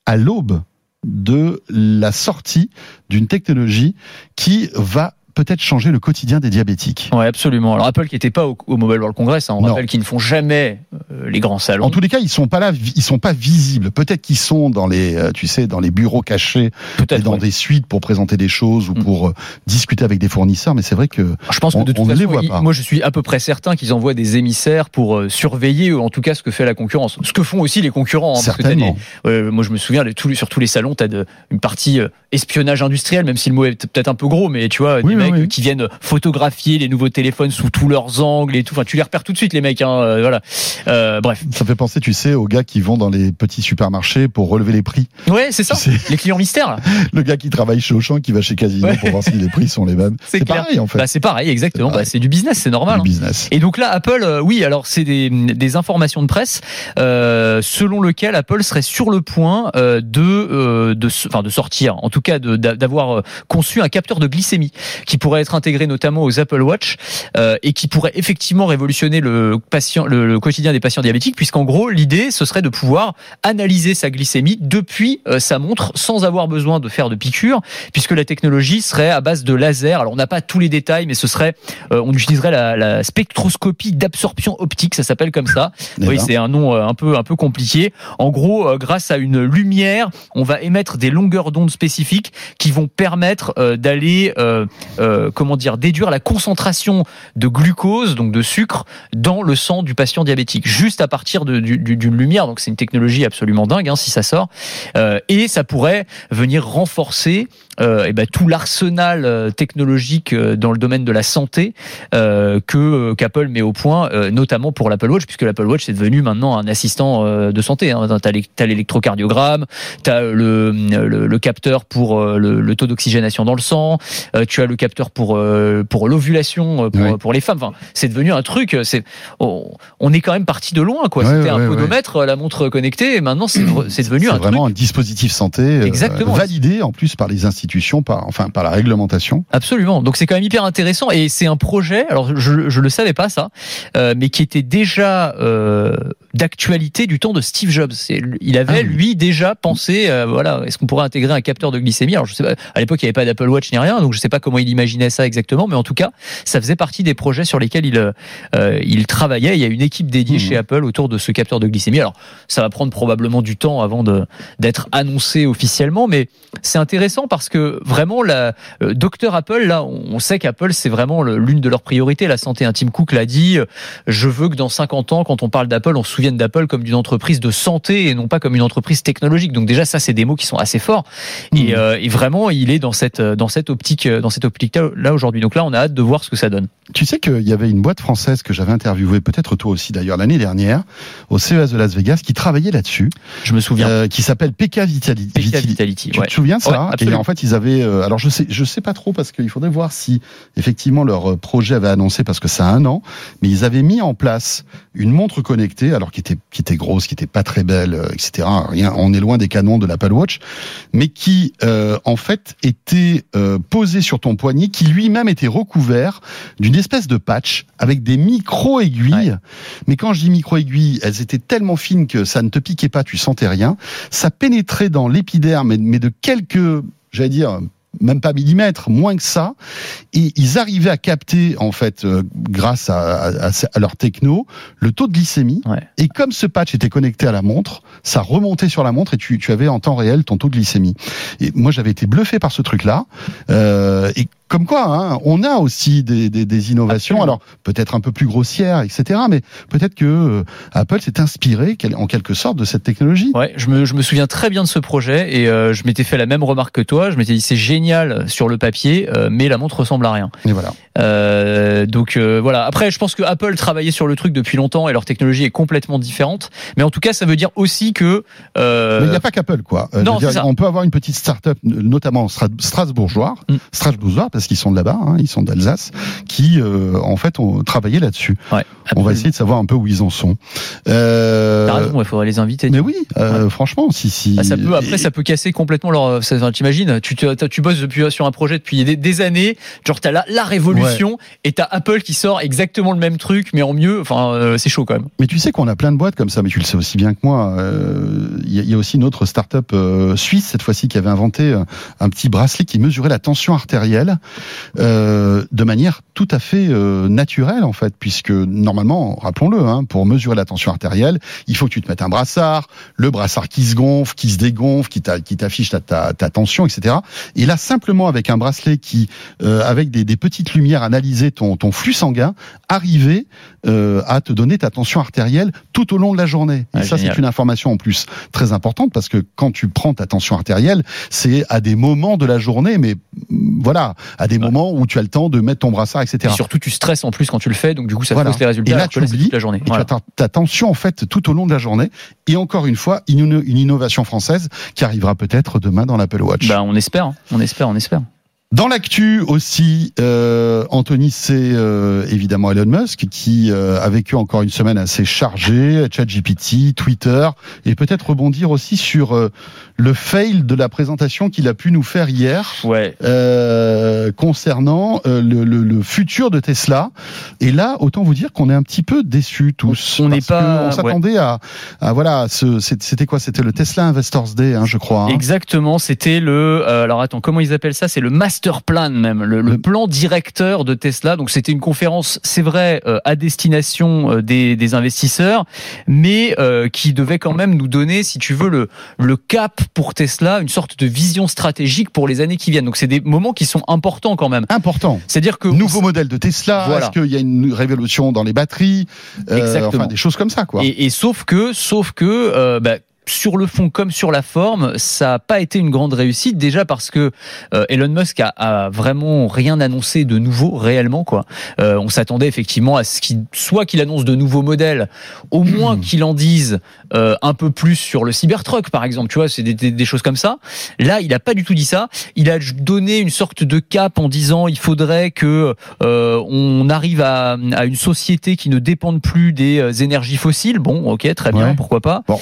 à l'aube de la sortie d'une technologie qui va peut-être changer le quotidien des diabétiques. Ouais, absolument. Alors Apple qui était pas au, au Mobile World Congress, hein, on Non. rappelle qu'ils ne font jamais euh, les grands salons. En tous les cas, ils sont pas là, ils sont pas visibles. Peut-être qu'ils sont dans les, euh, tu sais, dans les bureaux cachés et Peut-être. dans ouais. des suites pour présenter des choses ou Mm. pour euh, discuter avec des fournisseurs. Mais c'est vrai que Je pense que on- de toute on ne les façon, voit ils- pas. moi je suis à peu près certain qu'ils envoient des émissaires pour surveiller, en tout cas ce que fait la concurrence. Ce que font aussi les concurrents. hein, que certainement. des- moi je me souviens, sur tous les salons, tu as une partie espionnage industriel, même si le mot est peut-être un peu gros, mais tu vois, Oui, oui, mecs oui. qui viennent photographier les nouveaux téléphones sous tous leurs angles et tout. Enfin, tu les repères tout de suite, les mecs. Hein, euh, voilà. Euh, bref. Ça fait penser, tu sais, aux gars qui vont dans les petits supermarchés pour relever les prix. Ouais, c'est ça. Tu sais, Les clients mystères, le gars qui travaille chez Auchan, qui va chez Casino Ouais. pour voir si les prix sont les mêmes. C'est pareil en fait. Bah, c'est pareil, exactement. C'est. Bah, du business, c'est normal. le hein. business. Et donc là, Apple, euh, oui, alors c'est des, des informations de presse euh, selon lequel Apple serait sur le point euh, de, de, enfin de sortir, en tout cas d'avoir conçu un capteur de glycémie qui pourrait être intégré notamment aux Apple Watch euh, et qui pourrait effectivement révolutionner le patient, le, le quotidien des patients diabétiques, puisqu'en gros l'idée ce serait de pouvoir analyser sa glycémie depuis euh, sa montre sans avoir besoin de faire de piqûres, puisque la technologie serait à base de laser. Alors on n'a pas tous les détails, mais ce serait euh, on utiliserait la, la spectroscopie d'absorption optique, ça s'appelle comme ça. Eh Oui, ben, c'est un nom euh, un peu un peu compliqué. En gros, euh, grâce à une lumière, on va émettre des longueurs d'onde spécifiques qui vont permettre euh, d'aller euh, comment dire déduire la concentration de glucose, donc de sucre, dans le sang du patient diabétique, juste à partir d'une lumière. Donc c'est une technologie absolument dingue hein, si ça sort, Euh, et ça pourrait venir renforcer euh, eh ben, tout l'arsenal technologique dans le domaine de la santé que qu'Apple met au point, notamment pour l'Apple Watch, puisque l'Apple Watch c'est devenu maintenant un assistant de santé. Hein. T'as l'é- t'as l'électrocardiogramme, t'as le, le capteur pour le, le taux d'oxygénation dans le sang, tu as le capteur pour euh, pour l'ovulation euh, pour, Oui. pour les femmes. Enfin, c'est devenu un truc. C'est on, on est quand même parti de loin quoi. C'était un podomètre, la montre connectée, et maintenant c'est devenu un truc vraiment un dispositif santé euh, validé en plus par les institutions, par enfin par la réglementation. Absolument. Donc c'est quand même hyper intéressant et c'est un projet. Alors je je le savais pas ça, euh, mais qui était déjà euh, d'actualité du temps de Steve Jobs. Il avait Ah lui déjà pensé, euh, voilà, est-ce qu'on pourrait intégrer un capteur de glycémie? Alors je sais pas. À l'époque il n'y avait pas d'Apple Watch ni rien, donc je sais pas comment il imaginait ça exactement, mais en tout cas ça faisait partie des projets sur lesquels il euh, il travaillait. Il y a une équipe dédiée Mhm. chez Apple autour de ce capteur de glycémie. Alors ça va prendre probablement du temps avant d'être annoncé officiellement, mais c'est intéressant parce que vraiment la euh, Docteur Apple là, on sait qu'Apple c'est vraiment l'une de leurs priorités, la santé. Un Tim Cook l'a dit. Je veux que dans 50 ans, quand on parle d'Apple, on se souvienne d'Apple comme d'une entreprise de santé et non pas comme une entreprise technologique. Donc déjà ça, c'est des mots qui sont assez forts. Et, Mhm. euh, et vraiment, il est dans cette dans cette optique dans cette optique là aujourd'hui. Donc là, on a hâte de voir ce que ça donne. Tu sais qu'il y avait une boîte française que j'avais interviewée, peut-être toi aussi d'ailleurs, l'année dernière, au CES de Las Vegas, qui travaillait là-dessus, Je me souviens. euh, qui s'appelle PK Vitality. PK Vitality. Tu ouais. te souviens de Ouais, ça Et en fait, ils avaient. euh, alors, je sais, je sais pas trop parce qu'il faudrait voir si effectivement leur euh, projet avait annoncé parce que ça a un an, mais ils avaient mis en place une montre connectée, alors qui était qui était grosse, qui était pas très belle, euh, etc. Rien, on est loin des canons de l'Apple Watch, mais qui en fait était posée sur ton poignet, qui lui-même était recouvert d'une espèce de patch avec des micro aiguilles. Mais quand je dis micro aiguilles, elles étaient tellement fines que ça ne te piquait pas, tu sentais rien ça pénétrait dans l'épiderme, mais- de quelques, j'allais dire, même pas millimètres, moins que ça, et ils arrivaient à capter, en fait, euh, grâce à, à- à- à leur techno, le taux de glycémie. Ouais. Et comme ce patch était connecté à la montre, ça remontait sur la montre et tu, tu avais en temps réel ton taux de glycémie. Et moi, j'avais été bluffé par ce truc-là. Euh, et comme quoi, hein, on a aussi des, des, des innovations, alors peut-être un peu plus grossières, etc. Mais peut-être que euh, Apple s'est inspiré en quelque sorte de cette technologie. Ouais, je me, je me souviens très bien de ce projet et euh, je m'étais fait la même remarque que toi. Je m'étais dit c'est génial sur le papier, euh, mais la montre ressemble à rien. Et voilà. Euh, donc voilà. Après, je pense que Apple travaillait sur le truc depuis longtemps et leur technologie est complètement différente. Mais en tout cas, ça veut dire aussi que. mais il n'y a pas qu'Apple, quoi. non, dire, ça. on peut avoir une petite start-up, notamment strasbourgeois, mm. strasbourgeois, parce qu'ils sont de là-bas, hein, ils sont d'Alsace, qui en fait ont travaillé là-dessus. Ouais, on va essayer de savoir un peu où ils en sont. Euh... T'as raison, il faudrait les inviter. Mais oui, euh, franchement, si si. Ah, ça peut après, ça peut casser complètement leur. T'imagines, tu, tu, tu bosses depuis sur un projet depuis des, des années, genre t'as la, la révolution ouais. et t'as Apple qui sort exactement le même truc mais en mieux. Enfin, euh, c'est chaud quand même. Mais tu sais qu'on a plein de boîtes comme ça, mais tu le sais aussi bien que moi. Il euh, y, y, a aussi une autre start-up euh, suisse cette fois-ci qui avait inventé un petit bracelet qui mesurait la tension artérielle de manière tout à fait naturelle en fait, puisque normalement, rappelons-le, hein, pour mesurer la tension artérielle, il faut que tu te mettes un brassard, le brassard qui se gonfle, qui se dégonfle, qui t'affiche ta, ta, ta, tension, etc. Et là, simplement avec un bracelet qui, euh, avec des, des, petites lumières, analysait ton, ton flux sanguin, arrivait euh, à te donner ta tension artérielle tout au long de la journée. Et ça, c'est une information en plus très importante parce que quand tu prends ta tension artérielle, c'est à des moments de la journée, mais voilà, à des ouais. moments où tu as le temps de mettre ton brassard, etc. Et surtout, tu stresses en plus quand tu le fais, donc du coup, ça voilà. te les résultats. Et là, tu oublies, la journée. Et voilà. tu as ta, ta, tension en fait tout au long de la journée. Et encore une fois, une, une innovation française qui arrivera peut-être demain dans l'Apple Watch. Bah, on espère, on espère, on espère. Dans l'actu aussi, euh, Anthony, c'est euh, évidemment Elon Musk qui euh, a vécu encore une semaine assez chargée, ChatGPT, Twitter, et peut-être rebondir aussi sur euh, le fail de la présentation qu'il a pu nous faire hier ouais. Euh, concernant euh, le, le, le, futur de Tesla. Et là, autant vous dire qu'on est un petit peu déçus tous. On n'est pas. On s'attendait ouais. à, à, voilà, c'était quoi? C'était le Tesla Investors Day, hein, je crois. Hein. Exactement. C'était le. alors attends, comment ils appellent ça? C'est le Master plan même, le, le, plan directeur de Tesla. Donc c'était une conférence, c'est vrai, euh, à destination euh, des, des, investisseurs, mais euh, qui devait quand même nous donner, si tu veux, le, le cap pour Tesla, une sorte de vision stratégique pour les années qui viennent. Donc c'est des moments qui sont importants quand même. Important. C'est-à-dire que nouveau modèle de Tesla. Voilà. Est-ce qu'il y a une révolution dans les batteries Exactement. Enfin des choses comme ça, quoi. Et, et sauf que, sauf que, bah, sur le fond comme sur la forme, ça n'a pas été une grande réussite. Déjà parce que euh, Elon Musk a, a, vraiment rien annoncé de nouveau réellement. Quoi. Euh, on s'attendait effectivement à ce qu'il soit qu'il annonce de nouveaux modèles, au moins qu'il en dise euh, un peu plus sur le Cybertruck par exemple. Tu vois, c'est des, des, des, choses comme ça. Là, il n'a pas du tout dit ça. Il a donné une sorte de cap en disant il faudrait que euh, on arrive à, à, une société qui ne dépende plus des euh, énergies fossiles. Bon, ok, très bien, ouais. pourquoi pas. Bon,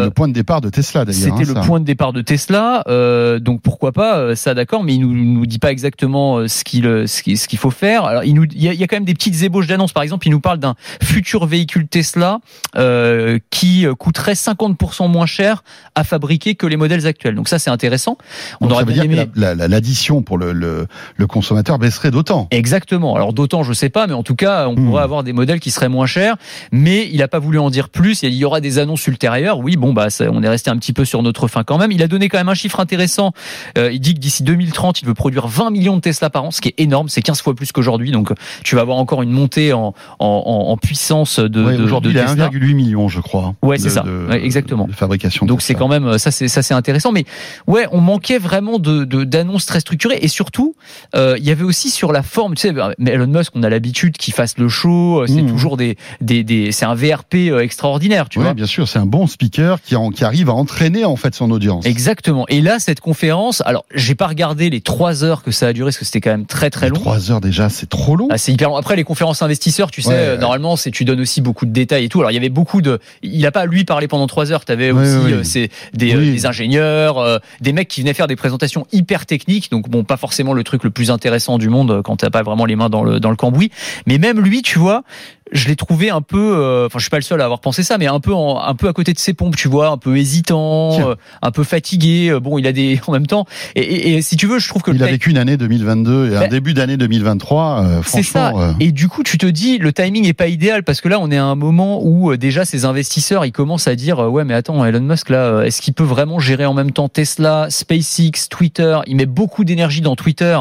c'était le point de départ de Tesla d'ailleurs. C'était hein, le point de départ de Tesla, euh, donc pourquoi pas euh, ça d'accord, mais il nous nous dit pas exactement euh, ce qu'il ce qu'il, ce qu'il faut faire. Alors il nous il y, a, il y, a, quand même des petites ébauches d'annonces. Par exemple, il nous parle d'un futur véhicule Tesla euh, qui coûterait 50% moins cher à fabriquer que les modèles actuels. Donc ça c'est intéressant. On donc, aurait ça veut dire aimé... que la, la, l'addition pour le, le, le, consommateur baisserait d'autant. Exactement. Alors d'autant je sais pas, mais en tout cas on mmh. pourrait avoir des modèles qui seraient moins chers. Mais il a pas voulu en dire plus. Il y aura des annonces ultérieures. Oui bon bah ça, on est resté un petit peu sur notre fin quand même. Il a donné quand même un chiffre intéressant. Euh, il dit que d'ici 2030, il veut produire 20 millions de Tesla par an, ce qui est énorme. C'est 15 fois plus qu'aujourd'hui. Donc, tu vas avoir encore une montée en, en, en puissance de, ouais, de Aujourd'hui, il a 1,8 million, je crois. Ouais, c'est ça. De, ouais, exactement. De fabrication. Donc, c'est quand même ça, c'est ça, c'est intéressant. Mais ouais, on manquait vraiment de d'annonces très structurées et surtout, euh, il y avait aussi sur la forme. Tu sais, mais Elon Musk, on a l'habitude qu'il fasse le show. C'est mmh. toujours des, des, des c'est un VRP euh, extraordinaire, tu ouais, vois. bien sûr, c'est un bon speaker qui, en, qui arrive à entraîner en fait son audience. Exactement. Et là, cette conférence, alors j'ai pas regardé les trois heures que ça a duré, parce que c'était quand même très très long. Trois heures déjà, c'est trop long. Ah, c'est hyper long. Après, les conférences investisseurs, tu sais, ouais, ouais. normalement, c'est tu donnes aussi beaucoup de détails et tout. Alors il y avait beaucoup de, il a pas lui parlé pendant trois heures. T'avais ouais, aussi euh, c'est des, euh, des, ingénieurs, euh, des mecs qui venaient faire des présentations hyper techniques. Donc bon, pas forcément le truc le plus intéressant du monde quand t'as pas vraiment les mains dans le dans le cambouis. Mais même lui, tu vois, je l'ai trouvé un peu, euh, enfin je suis pas le seul à avoir pensé ça, mais un peu en, un peu à côté de ses pompes, tu vois, un peu hésitant, euh, un peu fatigué. Bon, il a des en même temps. Et, et, et si tu veux, je trouve que il a vécu une année 2022 et un ben, début d'année 2023. Euh, c'est ça. Et du coup, tu te dis, le timing est pas idéal parce que là, on est à un moment où déjà ces investisseurs, ils commencent à dire, ouais, mais attends, Elon Musk là, est-ce qu'il peut vraiment gérer en même temps Tesla, SpaceX, Twitter? Il met beaucoup d'énergie dans Twitter,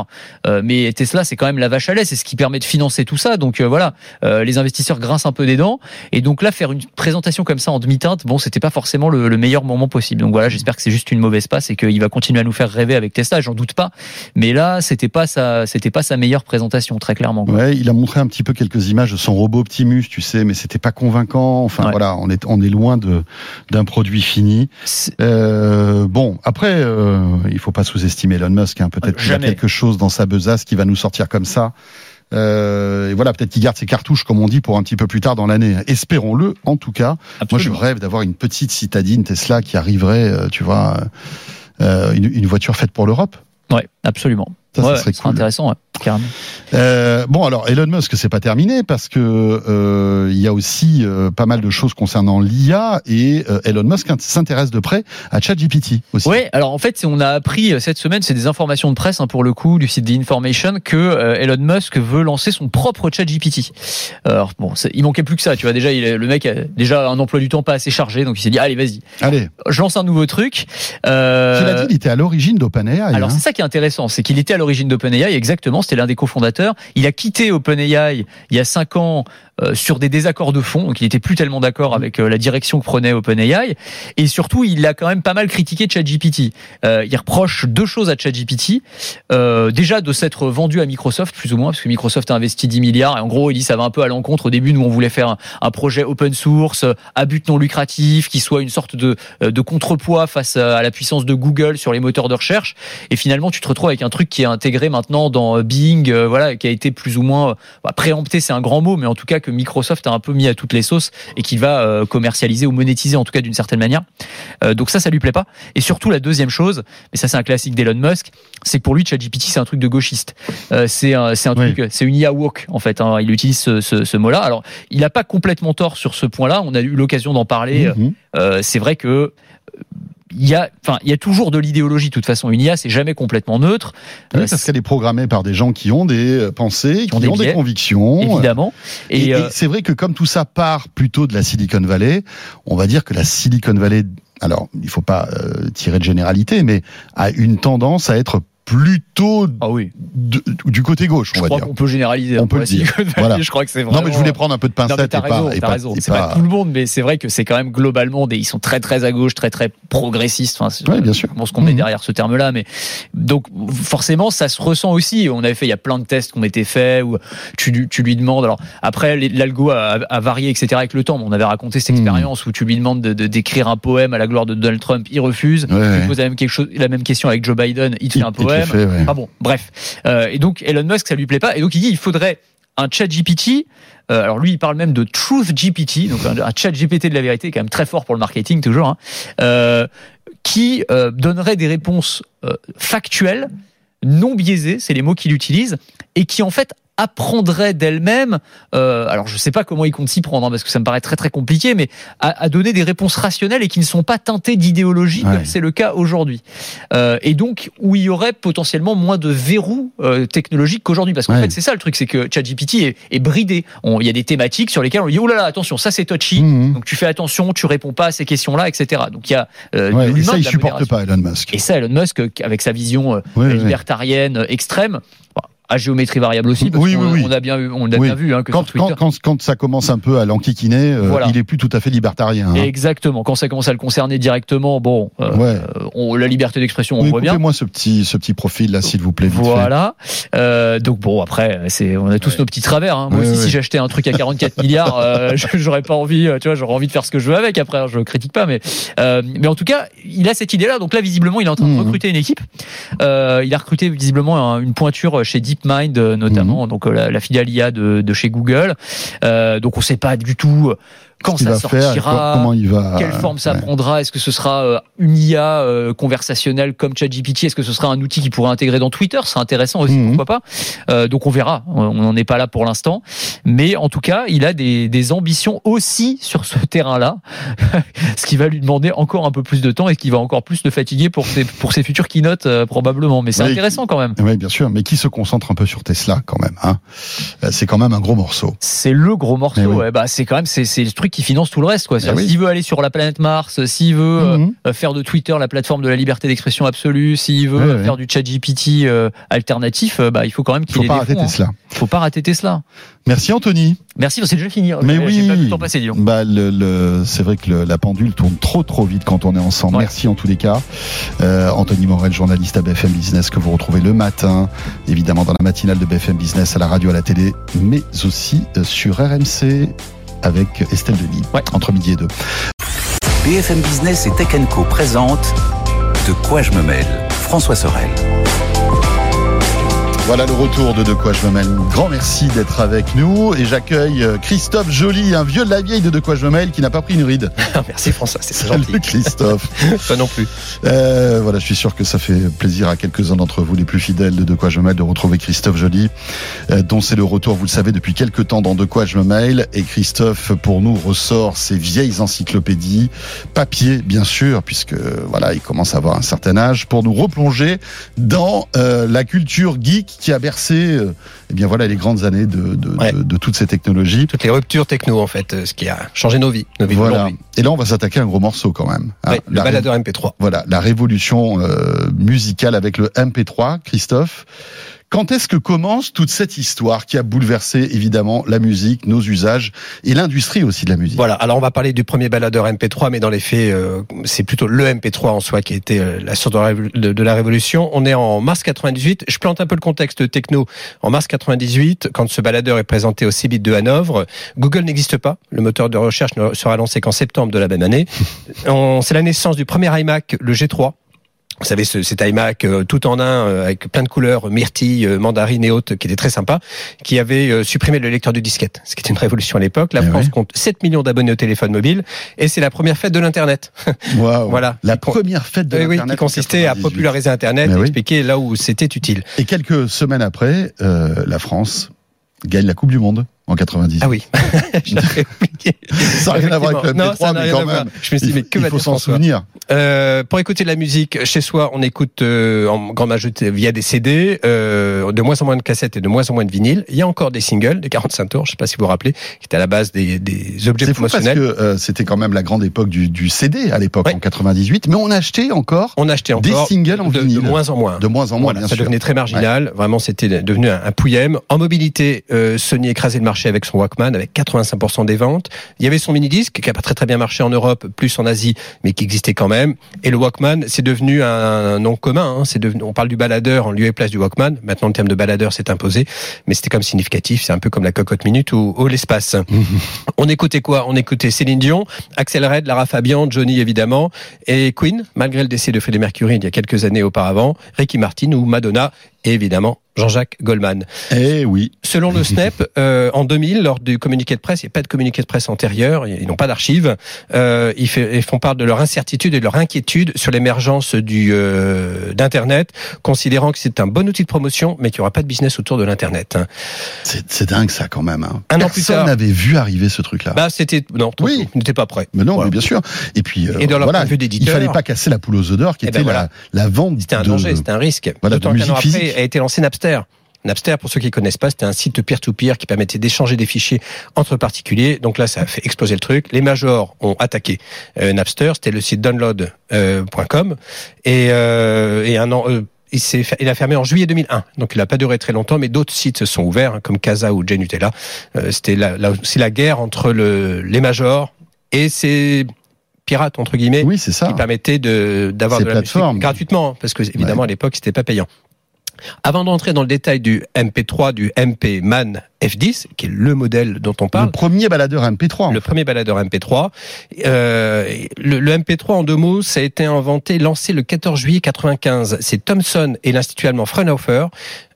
mais Tesla, c'est quand même la vache à lait, c'est ce qui permet de financer tout ça. Donc voilà, les investisseurs investisseurs grincent un peu des dents. Et donc là, faire une présentation comme ça en demi-teinte, bon, c'était pas forcément le, meilleur moment possible. Donc voilà, j'espère que c'est juste une mauvaise passe et qu'il va continuer à nous faire rêver avec Tesla, j'en doute pas. Mais là, c'était pas sa, c'était pas sa meilleure présentation, très clairement. Ouais, il a montré un petit peu quelques images de son robot Optimus, tu sais, mais c'était pas convaincant. Enfin voilà, on est, on est loin de d'un produit fini. Euh, bon, après, euh, il faut pas sous-estimer Elon Musk. Hein. Peut-être qu'il y a quelque chose dans sa besace qui va nous sortir comme ça. Euh, et voilà, peut-être qu'il garde ses cartouches, comme on dit, pour un petit peu plus tard dans l'année. Espérons-le, en tout cas. Moi, je rêve d'avoir une petite citadine Tesla qui arriverait, euh, tu vois, euh, une, une voiture faite pour l'Europe. Ouais, absolument. Ça, ça serait cool. intéressant, ouais, carrément. Euh, bon, alors Elon Musk, c'est pas terminé parce que euh, il y a aussi euh, pas mal de choses concernant l'IA et Elon Musk s'intéresse de près à ChatGPT aussi. Oui, alors en fait, on a appris cette semaine, c'est des informations de presse hein, pour le coup du site The Information que Elon Musk veut lancer son propre ChatGPT. Alors bon, il manquait plus que ça, tu vois. Déjà, il, le mec a déjà un emploi du temps pas assez chargé, donc il s'est dit allez, vas-y, allez, je lance un nouveau truc. Euh... Tu l'as dit, il était à l'origine d'OpenAI. Alors hein. c'est ça qui est intéressant, c'est qu'il était à l'origine d'OpenAI, exactement, c'était l'un des cofondateurs. Il a quitté OpenAI il y a cinq ans sur des désaccords de fond, donc il était plus tellement d'accord avec euh, la direction que prenait OpenAI, et surtout il a quand même pas mal critiqué ChatGPT. Euh, il reproche deux choses à ChatGPT, euh, déjà de s'être vendu à Microsoft plus ou moins, parce que Microsoft a investi 10 milliards, et en gros il dit ça va un peu à l'encontre. Au début nous on voulait faire un, projet open source à but non lucratif, qui soit une sorte de, de contrepoids face à la puissance de Google sur les moteurs de recherche, et finalement tu te retrouves avec un truc qui est intégré maintenant dans Bing, voilà, qui a été plus ou moins bah, préempté, c'est un grand mot, mais en tout cas que Microsoft a un peu mis à toutes les sauces et qu'il va euh, commercialiser ou monétiser en tout cas d'une certaine manière. Euh, donc ça, ça lui plaît pas. Et surtout la deuxième chose, mais ça c'est un classique d'Elon Musk, c'est que pour lui ChatGPT c'est un truc de gauchiste. Euh, c'est un, c'est un truc, c'est une IA woke en fait. Hein. il utilise ce, ce, ce mot-là. Alors il n'a pas complètement tort sur ce point-là. On a eu l'occasion d'en parler. Mm-hmm. c'est vrai que il y a, enfin, il y a toujours de l'idéologie. De toute façon, une IA, c'est jamais complètement neutre. Oui, parce qu'elle est programmée par des gens qui ont des euh, pensées, qui, ont, des, convictions. Évidemment. Et, euh, c'est vrai que comme tout ça part plutôt de la Silicon Valley, on va dire que la Silicon Valley alors il faut pas euh, tirer de généralité, mais a une tendance à être plutôt ah oui. du côté gauche, on je va crois dire. On peut généraliser. On peut le dire. Voilà. Je crois que c'est vraiment... Non, mais je voulais prendre un peu de pincette. T'as raison, t'as raison. C'est pas... tout le monde, mais c'est vrai que c'est quand même globalement des, ils sont très très à gauche, très très progressistes. Enfin, oui, bien sûr. Bon, ce qu'on met mhm. derrière ce terme-là, mais donc forcément, ça se ressent aussi. On avait fait, il y a plein de tests qui ont été faits où tu, tu lui demandes. Alors après, l'algo a, a, varié, etc. avec le temps. On avait raconté cette mhm. expérience où tu lui demandes de d'écrire un poème à la gloire de Donald Trump, il refuse. tu poses la même quelque chose, la même question avec Joe Biden, il te fait un poème. Ah bon, Bref. Euh, et donc Elon Musk, ça lui plaît pas. Et donc il dit, il faudrait un chat GPT. Euh, alors lui, il parle même de Truth GPT, donc un, chat GPT de la vérité, quand même très fort pour le marketing toujours, hein, euh, qui donnerait des réponses factuelles, non biaisées, c'est les mots qu'il utilise, et qui en fait apprendrait d'elle-même, euh, alors je sais pas comment il compte s'y prendre, hein, parce que ça me paraît très très compliqué, mais à, à, donner des réponses rationnelles et qui ne sont pas teintées d'idéologie comme c'est le cas aujourd'hui. Euh, et donc où il y aurait potentiellement moins de verrous euh, technologiques qu'aujourd'hui, parce qu'en fait c'est ça le truc, c'est que ChatGPT est, est bridé. il y a des thématiques sur lesquelles on dit oh là là attention ça c'est touchy, mmh. donc tu fais attention, tu réponds pas à ces questions-là, etc. Donc il y a euh, ouais, et ça il supporte pas Elon Musk. Et ça Elon Musk avec sa vision euh, libertarienne extrême à géométrie variable aussi. Parce oui, on, oui, on, a bien, on a bien vu hein, que quand, Twitter... quand, quand, ça commence un peu à l'enquiquiner, euh, il est plus tout à fait libertarien. Hein. Exactement. Quand ça commence à le concerner directement, bon, euh, ouais. on, la liberté d'expression, on oui, voit bien. moi ce petit, ce petit profil là, s'il vous plaît. Vite voilà. Euh, donc bon, après, c'est, on a tous nos petits travers. Hein. Moi aussi, si j'achetais un truc à 44 milliards, euh, j'aurais pas envie, tu vois, j'aurais envie de faire ce que je veux avec. Après, je critique pas, mais euh, mais en tout cas, il a cette idée-là. Donc là, visiblement, il est en train de mmh. recruter une équipe. Euh, il a recruté visiblement une pointure chez DeepMind, notamment, mmh. donc la, la, filiale IA de, de chez Google. donc on sait pas du tout quand Ce ça faire, sortira, comment il va. quelle forme ça ouais. prendra? Est-ce que ce sera euh, une IA euh, conversationnelle comme ChatGPT? Est-ce que ce sera un outil qui pourrait intégrer dans Twitter? Ce serait intéressant aussi, Mhm. pourquoi pas? Euh, Donc on verra. On n'en est pas là pour l'instant, mais en tout cas, il a des, des ambitions aussi sur ce terrain-là, ce qui va lui demander encore un peu plus de temps et qui va encore plus le fatiguer pour ses pour ses futures keynotes euh, probablement. Mais c'est Oui. intéressant quand même. Oui, bien sûr, mais qui se concentre un peu sur Tesla quand même. Hein? Euh, c'est quand même un gros morceau. C'est le gros morceau. Oui. ouais, bah c'est quand même c'est c'est le truc qui finance tout le reste quoi. Oui. S'il veut aller sur la planète Mars, s'il veut euh, Mhm. euh, faire de Twitter la plateforme de la liberté d'expression absolue, s'il veut euh, faire du chat GPT euh, alternatif, euh, bah, il faut quand même qu'il Faut ait pas rater fonds, hein. Tesla. Faut pas rater Tesla. Merci Anthony. Merci, c'est déjà fini. Mais J'ai- oui. Pas le temps passer. Bah, le, le- c'est vrai que le- la pendule tourne trop trop vite quand on est ensemble. Ouais. Merci en tous les cas. Euh, Anthony Morel, journaliste à BFM Business que vous retrouvez le matin, évidemment dans la matinale de BFM Business à la radio, à la télé, mais aussi euh, sur RMC avec Estelle Denis Ouais. entre midi et deux. BFM Business et Tech Co présente De quoi je me mêle François Sorel. Voilà le retour de De quoi je me mêle. Grand merci d'être avec nous et j'accueille euh, Christophe Joly, un vieux de la vieille de De quoi je me mêle qui n'a pas pris une ride. Merci François, c'est Salut gentil. Christophe. Toi non plus. Euh, voilà, je suis sûr que ça fait plaisir à quelques-uns d'entre vous, les plus fidèles de De quoi je me mêle, de retrouver Christophe Joly, euh, dont c'est le retour, vous le savez, depuis quelques temps dans De quoi je me mêle. Et Christophe, pour nous, ressort ses vieilles encyclopédies, papier, bien sûr, puisque voilà, il commence à avoir un certain âge, pour nous replonger dans euh, la culture geek qui a bercé, euh, eh bien voilà, les grandes années de, de, Ouais. de, de toutes ces technologies. Toutes les ruptures techno en fait, euh, ce qui a changé nos vies, nos vies Voilà. Et là, on va s'attaquer à un gros morceau quand même. hein. Ouais, le baladeur MP3. Voilà, la révolution euh, musicale avec le MP3, Christophe. Quand est-ce que commence toute cette histoire qui a bouleversé évidemment la musique, nos usages et l'industrie aussi de la musique? Voilà, alors on va parler du premier baladeur MP3, mais dans les faits, euh, c'est plutôt le MP3 en soi qui a été euh, la source de, de- la révolution. On est en mars 98, je plante un peu le contexte techno. En mars 98, quand ce baladeur est présenté au CeBIT de Hanovre, Google n'existe pas, le moteur de recherche ne sera lancé qu'en septembre de la même année. C'est la naissance du premier iMac, le G3. Vous savez, ce, cet iMac euh, tout en un, euh, avec plein de couleurs, myrtille, euh, mandarine et autres, qui était très sympa, qui avait supprimé le lecteur de disquette, ce qui était une révolution à l'époque. La Eh France ouais. compte 7 millions d'abonnés au téléphone mobile, et c'est la première fête de l'Internet. Voilà. La Qui première fête de Oui, oui, l'Internet qui consistait à 98. populariser Internet Mais et oui. expliquer là où c'était utile. Et quelques semaines après, euh, la France gagne la Coupe du Monde en 98. Ah oui, je l'avais oublié. Ça n'a rien à voir avec le Effectivement. Non, MP3, ça n'a mais quand même. Je me suis dit, mais que il faut s'en souvenir. Euh, pour écouter de la musique chez soi, on écoute euh, en grande majorité via des CD, euh, de moins en moins de cassettes et de moins en moins de vinyles. Il y a encore des singles de 45 tours, je sais pas si vous vous rappelez, qui étaient à la base des, des objets C'est fou parce que promotionnels. c'était quand même la grande époque du, du CD à l'époque Ouais. en 98, mais on achetait encore On achetait des encore singles en de, de vinyle. moins en moins. De moins en moins, Voilà, bien ça sûr. devenait très marginal. Vraiment, c'était devenu un, un pouillème. En mobilité, Sony écrasait le marché avec son Walkman, avec 85% des ventes. Il y avait son mini-disque, qui a pas très très bien marché en Europe, plus en Asie, mais qui existait quand même. Et le Walkman, c'est devenu un, un nom commun. Hein. C'est devenu, on parle du baladeur en lieu et place du Walkman. Maintenant, le terme de baladeur s'est imposé, mais c'était comme significatif. C'est un peu comme la cocotte minute ou, ou l'espace. On écoutait quoi? On écoutait Céline Dion, Axel Red, Lara Fabian, Johnny évidemment, et Queen, malgré le décès de Freddie Mercury il y a quelques années auparavant, Ricky Martin ou Madonna, et évidemment Jean-Jacques Goldman. Eh oui. Selon le SNEP, euh, en 2000, lors du communiqué de presse, il n'y a pas de communiqué de presse antérieur, ils n'ont pas d'archives, euh, ils, ils font part de leur incertitude et de leur inquiétude sur l'émergence du euh, d'Internet, considérant que c'est un bon outil de promotion, mais qu'il n'y aura pas de business autour de l'Internet. C'est dingue ça quand même. Hein. Un Personne n'avait vu arriver ce truc-là. Bah, c'était non, Oui. n'était pas prêt. mais non, Voilà. mais bien sûr. Et puis euh, Et de leur voilà, point de vue il fallait pas casser la poule aux œufs d'or, qui Eh était ben voilà. la, la vente. C'était un de- danger, c'était un risque. Voilà, D'autant de musique après a été lancé Napster. Napster, pour ceux qui connaissent pas, c'était un site de peer-to-peer qui permettait d'échanger des fichiers entre particuliers. Donc là, ça a fait exploser le truc. Les majors ont attaqué euh, Napster. C'était le site download.com. et, euh, et un an. euh, il, a fermé en juillet 2001, donc il n'a pas duré très longtemps, mais d'autres sites se sont ouverts, hein, comme Casa ou Genutella. C'était la, la, guerre entre le, les majors et ces pirates entre guillemets Oui, ça. qui permettait de d'avoir de la musique plateformes. gratuitement, parce que évidemment Ouais. à l'époque c'était pas payant. Avant d'entrer dans le détail du MP3, du MP Man F10, qui est le modèle dont on parle. Le premier baladeur MP3. Le premier baladeur MP3. Euh, le, le, MP3, en deux mots, ça a été inventé, lancé le 14 juillet 95. C'est Thomson et l'Institut allemand Fraunhofer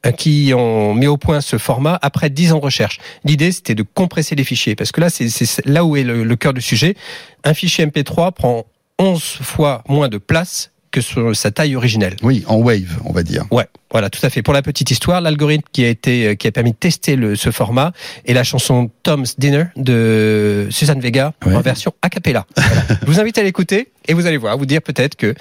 euh, qui ont mis au point ce format après dix ans de recherche. L'idée, c'était de compresser les fichiers, parce que là, c'est là où est le, le cœur du sujet. Un fichier MP3 prend 11 fois moins de place que sur sa taille originelle. Oui, en wave, on va dire. Ouais, voilà, tout à fait. Pour la petite histoire, l'algorithme qui a été, qui a permis de tester le, ce format est la chanson Tom's Dinner de Suzanne Vega ouais. en version a cappella. Voilà. Je vous invite à l'écouter et vous allez voir, vous dire peut-être que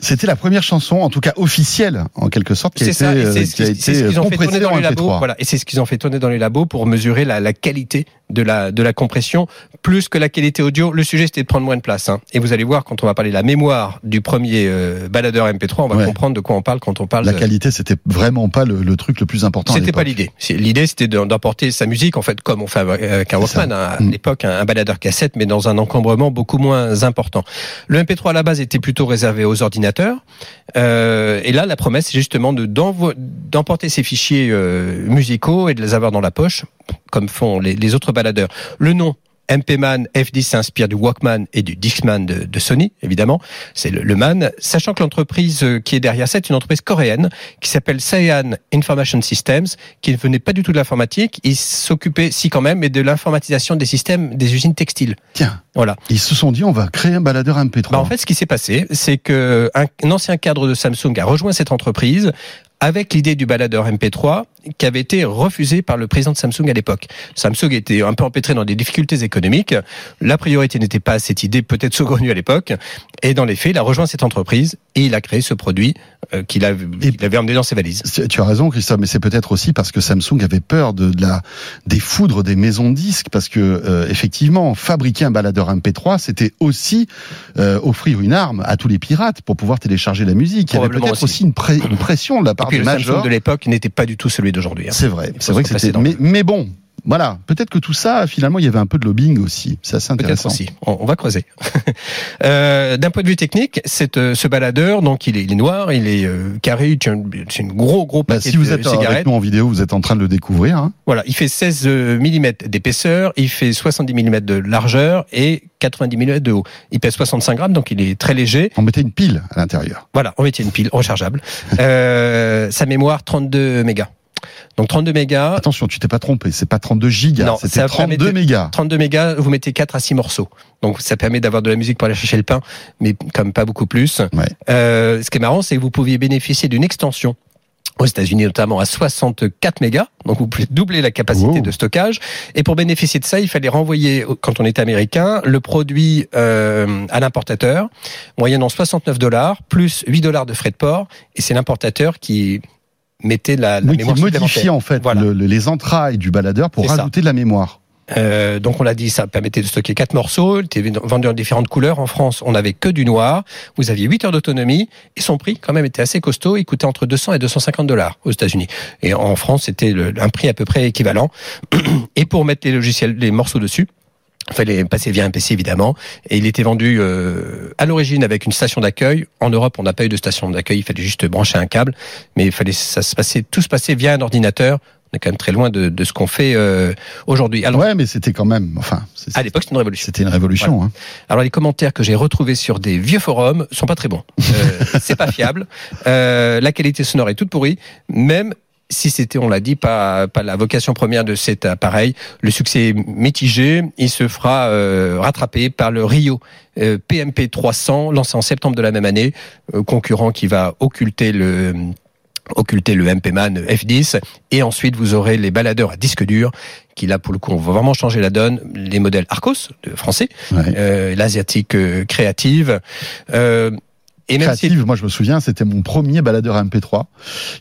c'était la première chanson, en tout cas officielle, en quelque sorte, qui a été, ça, euh, qui a été ce qu'ils ont fait tourner dans les labos. Voilà, et c'est ce qu'ils ont fait tourner dans les labos pour mesurer la, la, qualité de la de la compression, plus que la qualité audio. Le sujet c'était de prendre moins de place. Hein. Et vous allez voir quand on va parler de la mémoire du premier euh, baladeur MP3, on va ouais. comprendre de quoi on parle quand on parle. La de... qualité, c'était vraiment pas le, le, truc le plus important. C'était pas l'idée. L'idée c'était d'emporter sa musique, en fait, comme on fait avec un Walkman à Mm. l'époque, un, un baladeur cassette, mais dans un encombrement beaucoup moins important. Le MP3 à la base était plutôt réservé aux ordinateurs. Euh, et là, la promesse, c'est justement de d'emporter ces fichiers euh, musicaux et de les avoir dans la poche, comme font les, les autres baladeurs. Le nom MP-Man F10 s'inspire du Walkman et du Discman de, de Sony, évidemment. C'est le, le, MAN. Sachant que l'entreprise euh, qui est derrière ça est une entreprise coréenne qui s'appelle Cyan Information Systems, qui ne venait pas du tout de l'informatique. Ils s'occupaient, si quand même, mais de l'informatisation des systèmes des usines textiles. Tiens. Voilà. Ils se sont dit, on va créer un baladeur MP3. Bah en fait, ce qui s'est passé, c'est que un, un ancien cadre de Samsung a rejoint cette entreprise avec l'idée du baladeur MP3 qui avait été refusé par le président de Samsung à l'époque. Samsung était un peu empêtré dans des difficultés économiques. La priorité n'était pas à cette idée peut-être saugrenue à l'époque. Et dans les faits, il a rejoint cette entreprise et il a créé ce produit euh, qu'il avait, qu avait emmené dans ses valises. Tu as raison, Christophe, mais c'est peut-être aussi parce que Samsung avait peur de, de, la des foudres des maisons de disques, parce que euh, effectivement, fabriquer un baladeur MP3, c'était aussi euh, offrir une arme à tous les pirates pour pouvoir télécharger la musique. Il y avait peut-être aussi. aussi une, pré une, pression de la part et puis le. Samsung de l'époque n'était pas du tout celui d'aujourd'hui. Hein. C'est vrai, c'est vrai que c'était. Mais, mais bon, voilà, peut-être que tout ça, finalement, il y avait un peu de lobbying aussi. C'est assez intéressant. Aussi. On, on va creuser. euh, D'un point de vue technique, cette, ce baladeur, donc il est, il est noir, il est euh, carré, c'est une gros gros bah, Si vous êtes avec nous en vidéo, vous êtes en train de le découvrir. Hein. Voilà, il fait 16 mm d'épaisseur, il fait 70 mm de largeur et 90 mm de haut. Il pèse 65 grammes, donc il est très léger. On mettait une pile à l'intérieur. Voilà, on mettait une pile rechargeable. euh, sa mémoire 32 mégas. Donc 32 mégas. Attention, tu t'es pas trompé, c'est pas 32 gigas, c'était 32 mégas. 32 mégas, vous mettez 4 à 6 morceaux. Donc ça permet d'avoir de la musique pour aller chercher le pain, mais comme pas beaucoup plus. Ouais. Euh, ce qui est marrant, c'est que vous pouviez bénéficier d'une extension aux États-Unis notamment à 64 mégas, donc vous pouvez doubler la capacité wow. de stockage. Et pour bénéficier de ça, il fallait renvoyer, quand on était américain, le produit euh, à l'importateur, moyennant 69 dollars plus 8 dollars de frais de port. Et c'est l'importateur qui mettait la, la oui, mémoire qui modifiait en fait voilà. le, le, les entrailles du baladeur pour rajouter ça. de la mémoire. Euh, donc on l'a dit, ça permettait de stocker quatre morceaux, il était vendu en différentes couleurs. En France, on n'avait que du noir. Vous aviez 8 heures d'autonomie et son prix quand même était assez costaud. Il coûtait entre 200 et 250 dollars aux États-Unis. Et en France, c'était un prix à peu près équivalent. Et pour mettre les logiciels, les morceaux dessus, il fallait passer via un PC évidemment, et il était vendu euh, à l'origine avec une station d'accueil. En Europe, on n'a pas eu de station d'accueil, il fallait juste brancher un câble, mais il fallait ça se passer, tout se passait via un ordinateur. On est quand même très loin de, de ce qu'on fait euh, aujourd'hui. Alors, ouais, mais c'était quand même, enfin, à l'époque, c'était une révolution. C'était une révolution. Hein. Alors les commentaires que j'ai retrouvés sur des vieux forums sont pas très bons. Euh, c'est pas fiable. Euh, la qualité sonore est toute pourrie. Même si c'était, on l'a dit, pas, pas la vocation première de cet appareil, le succès mitigé, il se fera euh, rattraper par le Rio euh, PMP 300, lancé en septembre de la même année, euh, concurrent qui va occulter le occulter le MP-Man F10 et ensuite vous aurez les baladeurs à disque dur qui là pour le coup on va vraiment changer la donne. Les modèles Arcos de français ouais. euh, l'asiatique euh, créative. Euh, et même créative, si... moi je me souviens, c'était mon premier baladeur MP3,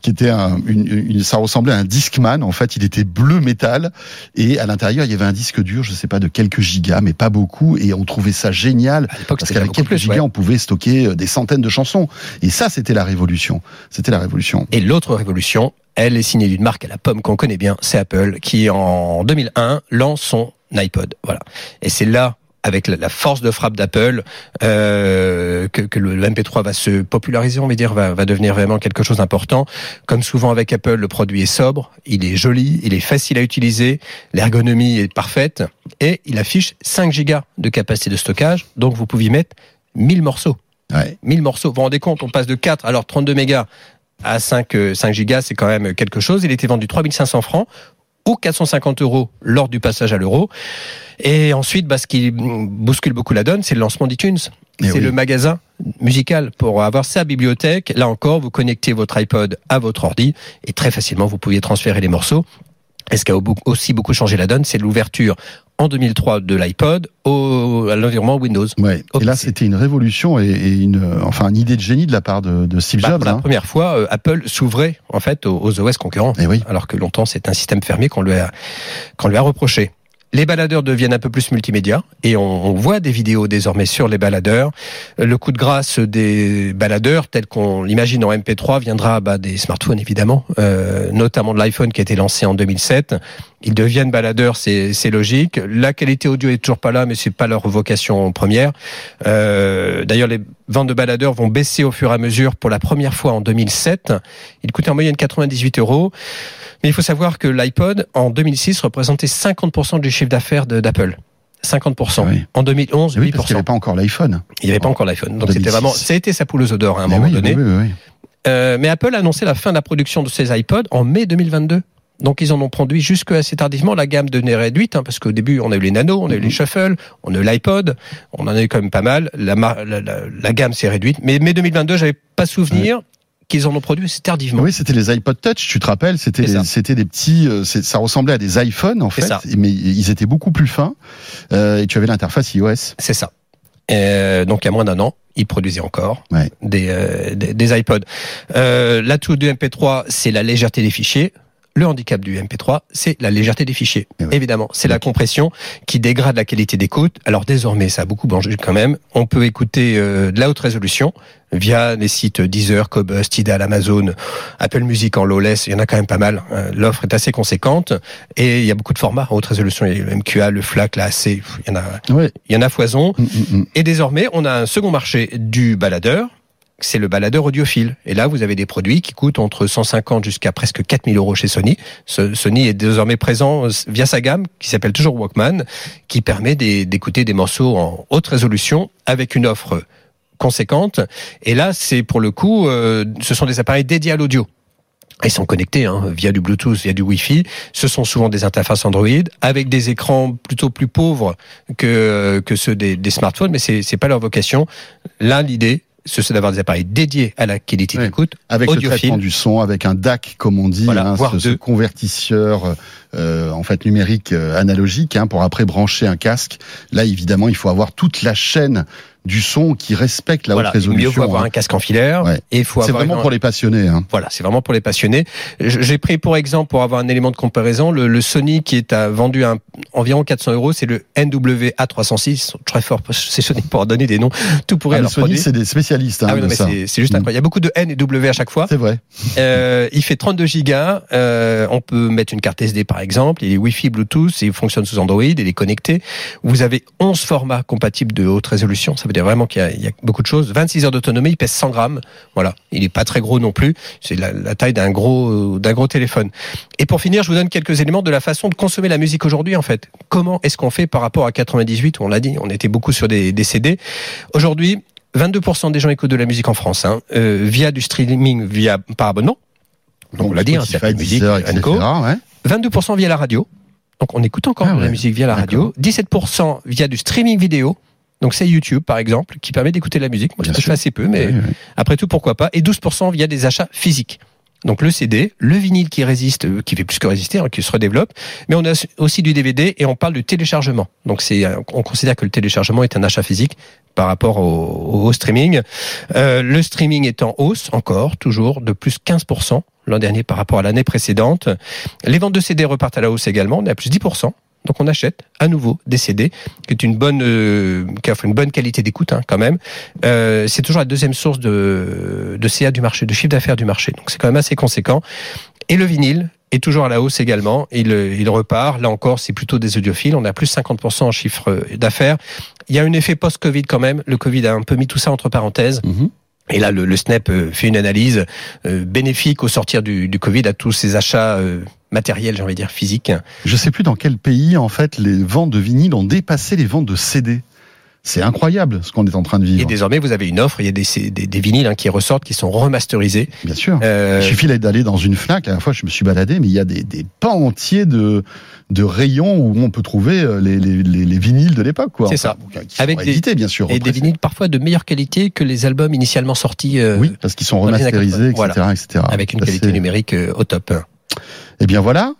qui était un, une, une, ça ressemblait à un Discman. En fait, il était bleu métal et à l'intérieur il y avait un disque dur, je sais pas de quelques gigas, mais pas beaucoup. Et on trouvait ça génial parce qu'avec quelques plus, gigas, ouais. on pouvait stocker euh, des centaines de chansons. Et ça, c'était la révolution. C'était la révolution. Et l'autre révolution, elle est signée d'une marque à la pomme qu'on connaît bien, c'est Apple, qui en 2001 lance son iPod. Voilà. Et c'est là avec la, la force de frappe d'Apple, euh, que, que le, le MP3 va se populariser, on va dire, va, va devenir vraiment quelque chose d'important. Comme souvent avec Apple, le produit est sobre, il est joli, il est facile à utiliser, l'ergonomie est parfaite et il affiche 5 gigas de capacité de stockage, donc vous pouvez mettre 1000 morceaux. Ouais. 1000 morceaux. Vous vous rendez compte, on passe de 4, alors 32 mégas à 5, euh, 5 gigas, c'est quand même quelque chose. Il était vendu 3500 francs ou 450 euros lors du passage à l'euro. Et ensuite, bah, ce qui bouscule beaucoup la donne, c'est le lancement d'iTunes. Eh C'est oui. le magasin musical pour avoir sa bibliothèque. Là encore, vous connectez votre iPod à votre ordi et très facilement, vous pouviez transférer les morceaux. Et ce qui a au- aussi beaucoup changé la donne, c'est l'ouverture en 2003 de l'iPod au, à l'environnement Windows. Ouais. Et là, c'était une révolution et, et une, enfin, une idée de génie de la part de, de Steve Bah, Jobs. pour la hein. première fois, euh, Apple s'ouvrait en fait aux, aux OS concurrents, Eh oui. alors que longtemps c'est un système fermé qu'on lui a qu'on lui a reproché. Les baladeurs deviennent un peu plus multimédia et on, voit des vidéos désormais sur les baladeurs. Euh, Le coup de grâce des baladeurs, tel qu'on l'imagine en MP3, viendra bah, des smartphones évidemment, euh, notamment de l'iPhone qui a été lancé en 2007. Ils deviennent baladeurs, c'est c'est logique. La qualité audio est toujours pas là, mais c'est pas leur vocation première. Euh, D'ailleurs, les ventes de baladeurs vont baisser au fur et à mesure pour la première fois en 2007. Il coûtait en moyenne 98 euros. Mais il faut savoir que l'iPod, en 2006, représentait 50% du chiffre d'affaires d'Apple. 50%. Ah oui. En 2011, Eh oui, 8%. parce qu'il n'y avait pas encore l'iPhone. Il n'y avait pas encore l'iPhone. Donc c'était 2006. vraiment, ça a été sa poule aux odeurs à un Eh moment oui, donné. oui, oui, oui. Euh, mais Apple a annoncé la fin de la production de ses iPods en mai 2022. Donc ils en ont produit jusque assez tardivement. La gamme devenait réduite hein, parce qu'au début on a eu les Nano, on a eu Mhm. les Shuffle, on a eu l'iPod, on en a eu quand même pas mal. La, mar- la, la- la gamme s'est réduite. Mais mai 2022, j'avais pas souvenir qu'ils en ont produit assez tardivement. Oui, c'était les iPod Touch, tu te rappelles, c'était C'est c'était des petits, euh, c'est- ça ressemblait à des iPhones en C'est fait, mais ils étaient beaucoup plus fins euh, et tu avais l'interface iOS. C'est ça. Euh, donc il y a moins d'un an, ils produisaient encore Ouais. des, euh, des, des iPods. Euh, L'atout du MP3, c'est la légèreté des fichiers. Le handicap du MP3, c'est la légèreté des fichiers. Eh oui. Évidemment, c'est la compression qui dégrade la qualité d'écoute. Alors désormais, ça a beaucoup changé quand même. On peut écouter euh, de la haute résolution via les sites Deezer, Cobus, Tidal, Amazon, Apple Music en lowless. Il y en a quand même pas mal. Euh, L'offre est assez conséquente et il y a beaucoup de formats en haute résolution. Il y a le MQA, le FLAC, la AC. Il y en a, il y en a foison. Mm, mm, mm. Et désormais, on a un second marché du baladeur. C'est le baladeur audiophile. Et là, vous avez des produits qui coûtent entre 150 jusqu'à presque 4000 euros chez Sony. Sony est désormais présent euh, via sa gamme, qui s'appelle toujours Walkman, qui permet d'écouter des morceaux en haute résolution avec une offre conséquente. Et là, c'est pour le coup, euh, ce sont des appareils dédiés à l'audio. Ils sont connectés hein, via du Bluetooth, via du Wi-Fi. Ce sont souvent des interfaces Android avec des écrans plutôt plus pauvres que ceux des, smartphones, mais c'est pas leur vocation. Là, l'idée, ce c'est d'avoir des appareils dédiés à la qualité d'écoute. Avec le traitement du son, avec un DAC comme on dit, Voilà, hein, voire ce, convertisseur euh, en fait numérique euh, analogique hein, pour après brancher un casque. Là, évidemment, il faut avoir toute la chaîne du son qui respecte la Voilà, haute résolution. vaut avoir hein. un casque en filaire Ouais. et il faut C'est vraiment pour les passionnés. Hein. Voilà, c'est vraiment pour les passionnés. J'ai pris pour exemple, pour avoir un élément de comparaison, le, le Sony qui est à, vendu à un- environ 400 euros, c'est le NWA306. Ils sont très fort, c'est Sony pour donner des noms tout pourri Ah, le Sony, c'est des spécialistes hein, Ah oui, de c'est juste Mm. incroyable. Il y a beaucoup de N et W à chaque fois. C'est vrai. Euh, il fait 32 gigas. Euh, on peut mettre une carte SD par exemple. Il est Wi-Fi, Bluetooth. Il fonctionne sous Android. Il est connecté. Vous avez 11 formats compatibles de haute résolution. Ça veut dire vraiment qu'il y, a- il y a beaucoup de choses. 26 heures d'autonomie. Il pèse 100 grammes. Voilà. Il est pas très gros non plus. C'est la, la taille d'un gros d'un gros téléphone. Et pour finir, je vous donne quelques éléments de la façon de consommer la musique aujourd'hui en fait. Comment est-ce qu'on fait par rapport à 98 où on l'a dit, on était beaucoup sur des, des CD. Aujourd'hui, 22% des gens écoutent de la musique en France hein, euh, via du streaming, via par abonnement. Donc, on l'a dit, hein, Spotify, Deezer, etc. Ouais. 22% via la radio. Donc on écoute encore Ah de la musique via la radio. 17% via du streaming vidéo. Donc c'est YouTube par exemple qui permet d'écouter de la musique. Moi je fais assez peu, mais après tout pourquoi pas? Et 12% via des achats physiques. Donc le CD, le vinyle qui résiste, euh, qui fait plus que résister, hein, qui se redéveloppe, mais on a aussi du DVD et on parle de téléchargement. Donc c'est, euh, on considère que le téléchargement est un achat physique par rapport au, au streaming. Euh, le streaming est en hausse encore, toujours de plus 15% l'an dernier par rapport à l'année précédente. Les ventes de CD repartent à la hausse également, on est à plus 10%. Donc on achète à nouveau des CD, qui est une bonne, euh, qui offre une bonne qualité d'écoute hein, quand même. Euh, c'est toujours la deuxième source de, de CA du marché, de chiffre d'affaires du marché. Donc c'est quand même assez conséquent. Et le vinyle est toujours à la hausse également. Il, il repart. Là encore, c'est plutôt des audiophiles. On a plus 50% en chiffre d'affaires. Il y a un effet post-Covid quand même. Le Covid a un peu mis tout ça entre parenthèses. Mhm. Et là, le, le, SNEP fait une analyse bénéfique au sortir du, du Covid à tous ces achats matériels, j'ai envie de dire physiques. Je sais plus dans quel pays, en fait, les ventes de vinyle ont dépassé les ventes de CD. C'est incroyable ce qu'on est en train de vivre. Et désormais, vous avez une offre, il y a des, des, des vinyles hein, qui ressortent, qui sont remasterisés. Bien sûr. Euh... Il suffit d'aller dans une Fnac. La dernière fois, je me suis baladé, mais il y a des, des pans entiers de, de rayons où on peut trouver euh, les, les, les, les vinyles de l'époque. C'est ça. Qui Avec des, édités, bien sûr. Et des vinyles parfois de meilleure qualité que les albums initialement sortis. Euh, oui, parce qu'ils sont remasterisés, etc., voilà. etc. Avec une qualité numérique euh, au top. Eh bien voilà,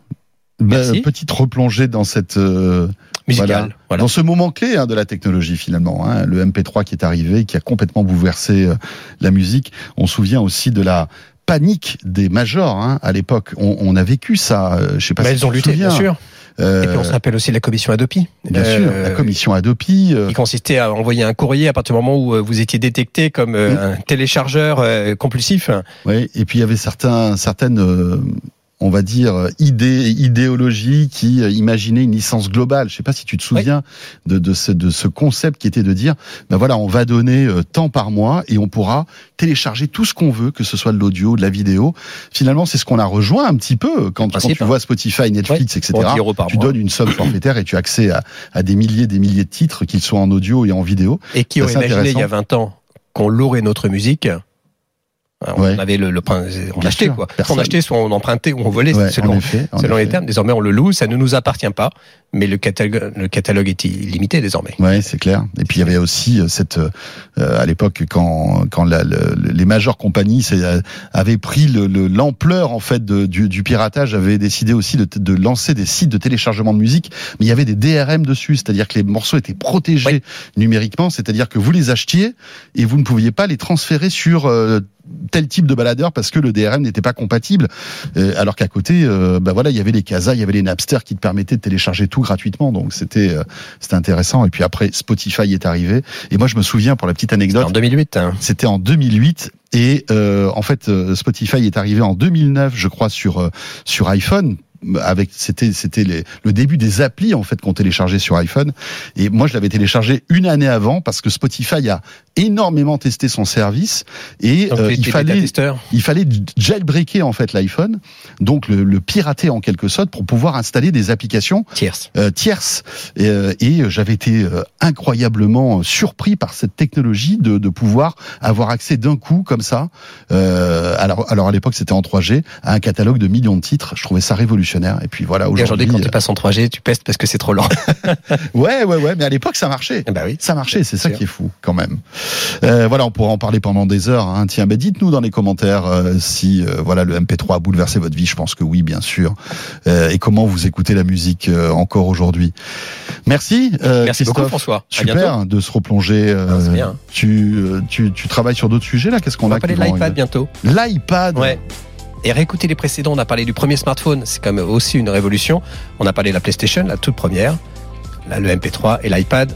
Merci. petite replongée dans cette euh, musicale, voilà, voilà. dans ce moment clé hein, de la technologie finalement, hein, le MP3 qui est arrivé, qui a complètement bouleversé euh, la musique. On se souvient aussi de la panique des majors hein, à l'époque. On, on, a vécu ça. Euh, je sais pas. Bah, si elles ont lutté, bien sûr. Euh, et puis on se rappelle aussi la commission Adopi. Bien euh, sûr, la commission Adopi. Euh... Qui consistait à envoyer un courrier à partir du moment où vous étiez détecté comme mmh. un téléchargeur compulsif. Oui, et puis il y avait certains, certaines on va dire, idée, idéologie qui imaginait une licence globale. Je sais pas si tu te souviens oui. de, de, ce, de ce concept qui était de dire, ben voilà, on va donner tant par mois et on pourra télécharger tout ce qu'on veut, que ce soit de l'audio, de la vidéo. Finalement, c'est ce qu'on a rejoint un petit peu quand, quand tu vois Spotify, Netflix, oui. etc. Tu donnes une somme forfaitaire et tu as accès à, à des milliers, des milliers de titres, qu'ils soient en audio et en vidéo. Et qui aurait imaginé il y a 20 ans qu'on louerait notre musique on ouais. avait le, le on achetait sûr, quoi. Personne. On achetait, soit on empruntait ou on volait, ouais, selon, effet, selon les termes. Désormais, on le loue, ça ne nous appartient pas, mais le catalogue, le catalogue est illimité désormais. Ouais, c'est clair. Et puis il y avait aussi cette, euh, à l'époque, quand quand la, le, les majeures compagnies avaient pris l'ampleur en fait de, du, du, piratage, avaient décidé aussi de, de, lancer des sites de téléchargement de musique, mais il y avait des DRM dessus, c'est-à-dire que les morceaux étaient protégés oui. numériquement, c'est-à-dire que vous les achetiez et vous ne pouviez pas les transférer sur euh, tel type de baladeur parce que le DRM n'était pas compatible. Euh, alors qu'à côté, euh, bah voilà, il y avait les Casa, il y avait les Napster qui te permettaient de télécharger tout gratuitement. Donc c'était euh, c'était intéressant. Et puis après, Spotify est arrivé. Et moi, je me souviens pour la petite anecdote. En 2008. Hein. C'était en 2008. Et euh, en fait, Spotify est arrivé en 2009, je crois, sur sur iPhone avec c'était c'était le début des applis en fait qu'on téléchargeait sur iPhone. Et moi je l'avais téléchargé une année avant parce que Spotify a énormément testé son service. Et euh, il fallait il fallait jailbreaker en fait l'iPhone. Donc le, le, pirater en quelque sorte pour pouvoir installer des applications tierces. euh, tierces. Et, euh, et j'avais été incroyablement surpris par cette technologie de, de pouvoir avoir accès d'un coup comme ça. Alors alors à l'époque c'était en 3G à un catalogue de millions de titres. Je trouvais ça révolutionnaire et puis voilà, aujourd'hui. quand tu passes en 3G, tu pestes parce que c'est trop lent. ouais, ouais, ouais. Mais à l'époque, ça marchait. Bah oui. Ça marchait. C'est ça qui est fou, quand même. Euh, voilà, on pourra en parler pendant des heures. Hein. Tiens, bah, dites-nous dans les commentaires euh, si euh, voilà le MP3 a bouleversé votre vie. Je pense que oui, bien sûr. Et comment vous écoutez la musique encore aujourd'hui. Merci. Merci Christophe. beaucoup, François. Super de se replonger. bien. Tu, tu, tu travailles sur d'autres sujets là? Qu'est-ce qu'on a On va parler de l'iPad bientôt. L'iPad? Ouais. Et réécouter les précédents, on a parlé du premier smartphone, c'est quand même aussi une révolution. On a parlé de la PlayStation, la toute première, le MP3 et l'iPad.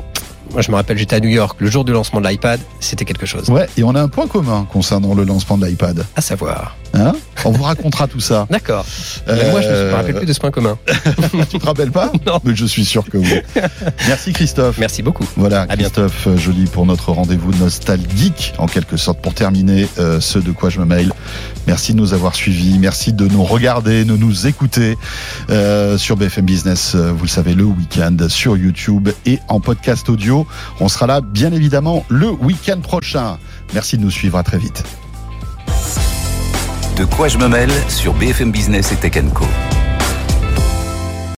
Moi, je me rappelle, j'étais à New York le jour du lancement de l'iPad, c'était quelque chose. Ouais, et on a un point commun concernant le lancement de l'iPad. À savoir. Hein on vous racontera tout ça. D'accord. Euh... Moi, je ne me rappelle plus de ce point commun. tu te rappelles pas Non. Mais je suis sûr que oui. Merci Christophe. Merci beaucoup. Voilà, à Christophe bientôt. Joly pour notre rendez-vous nostalgique, en quelque sorte, pour terminer euh, ce de quoi je me mail. Merci de nous avoir suivis, merci de nous regarder, de nous écouter euh, sur BFM Business, euh, vous le savez, le week-end, sur YouTube et en podcast audio. On sera là, bien évidemment, le week-end prochain. Merci de nous suivre, à très vite. De quoi je me mêle sur BFM Business et Tech Co.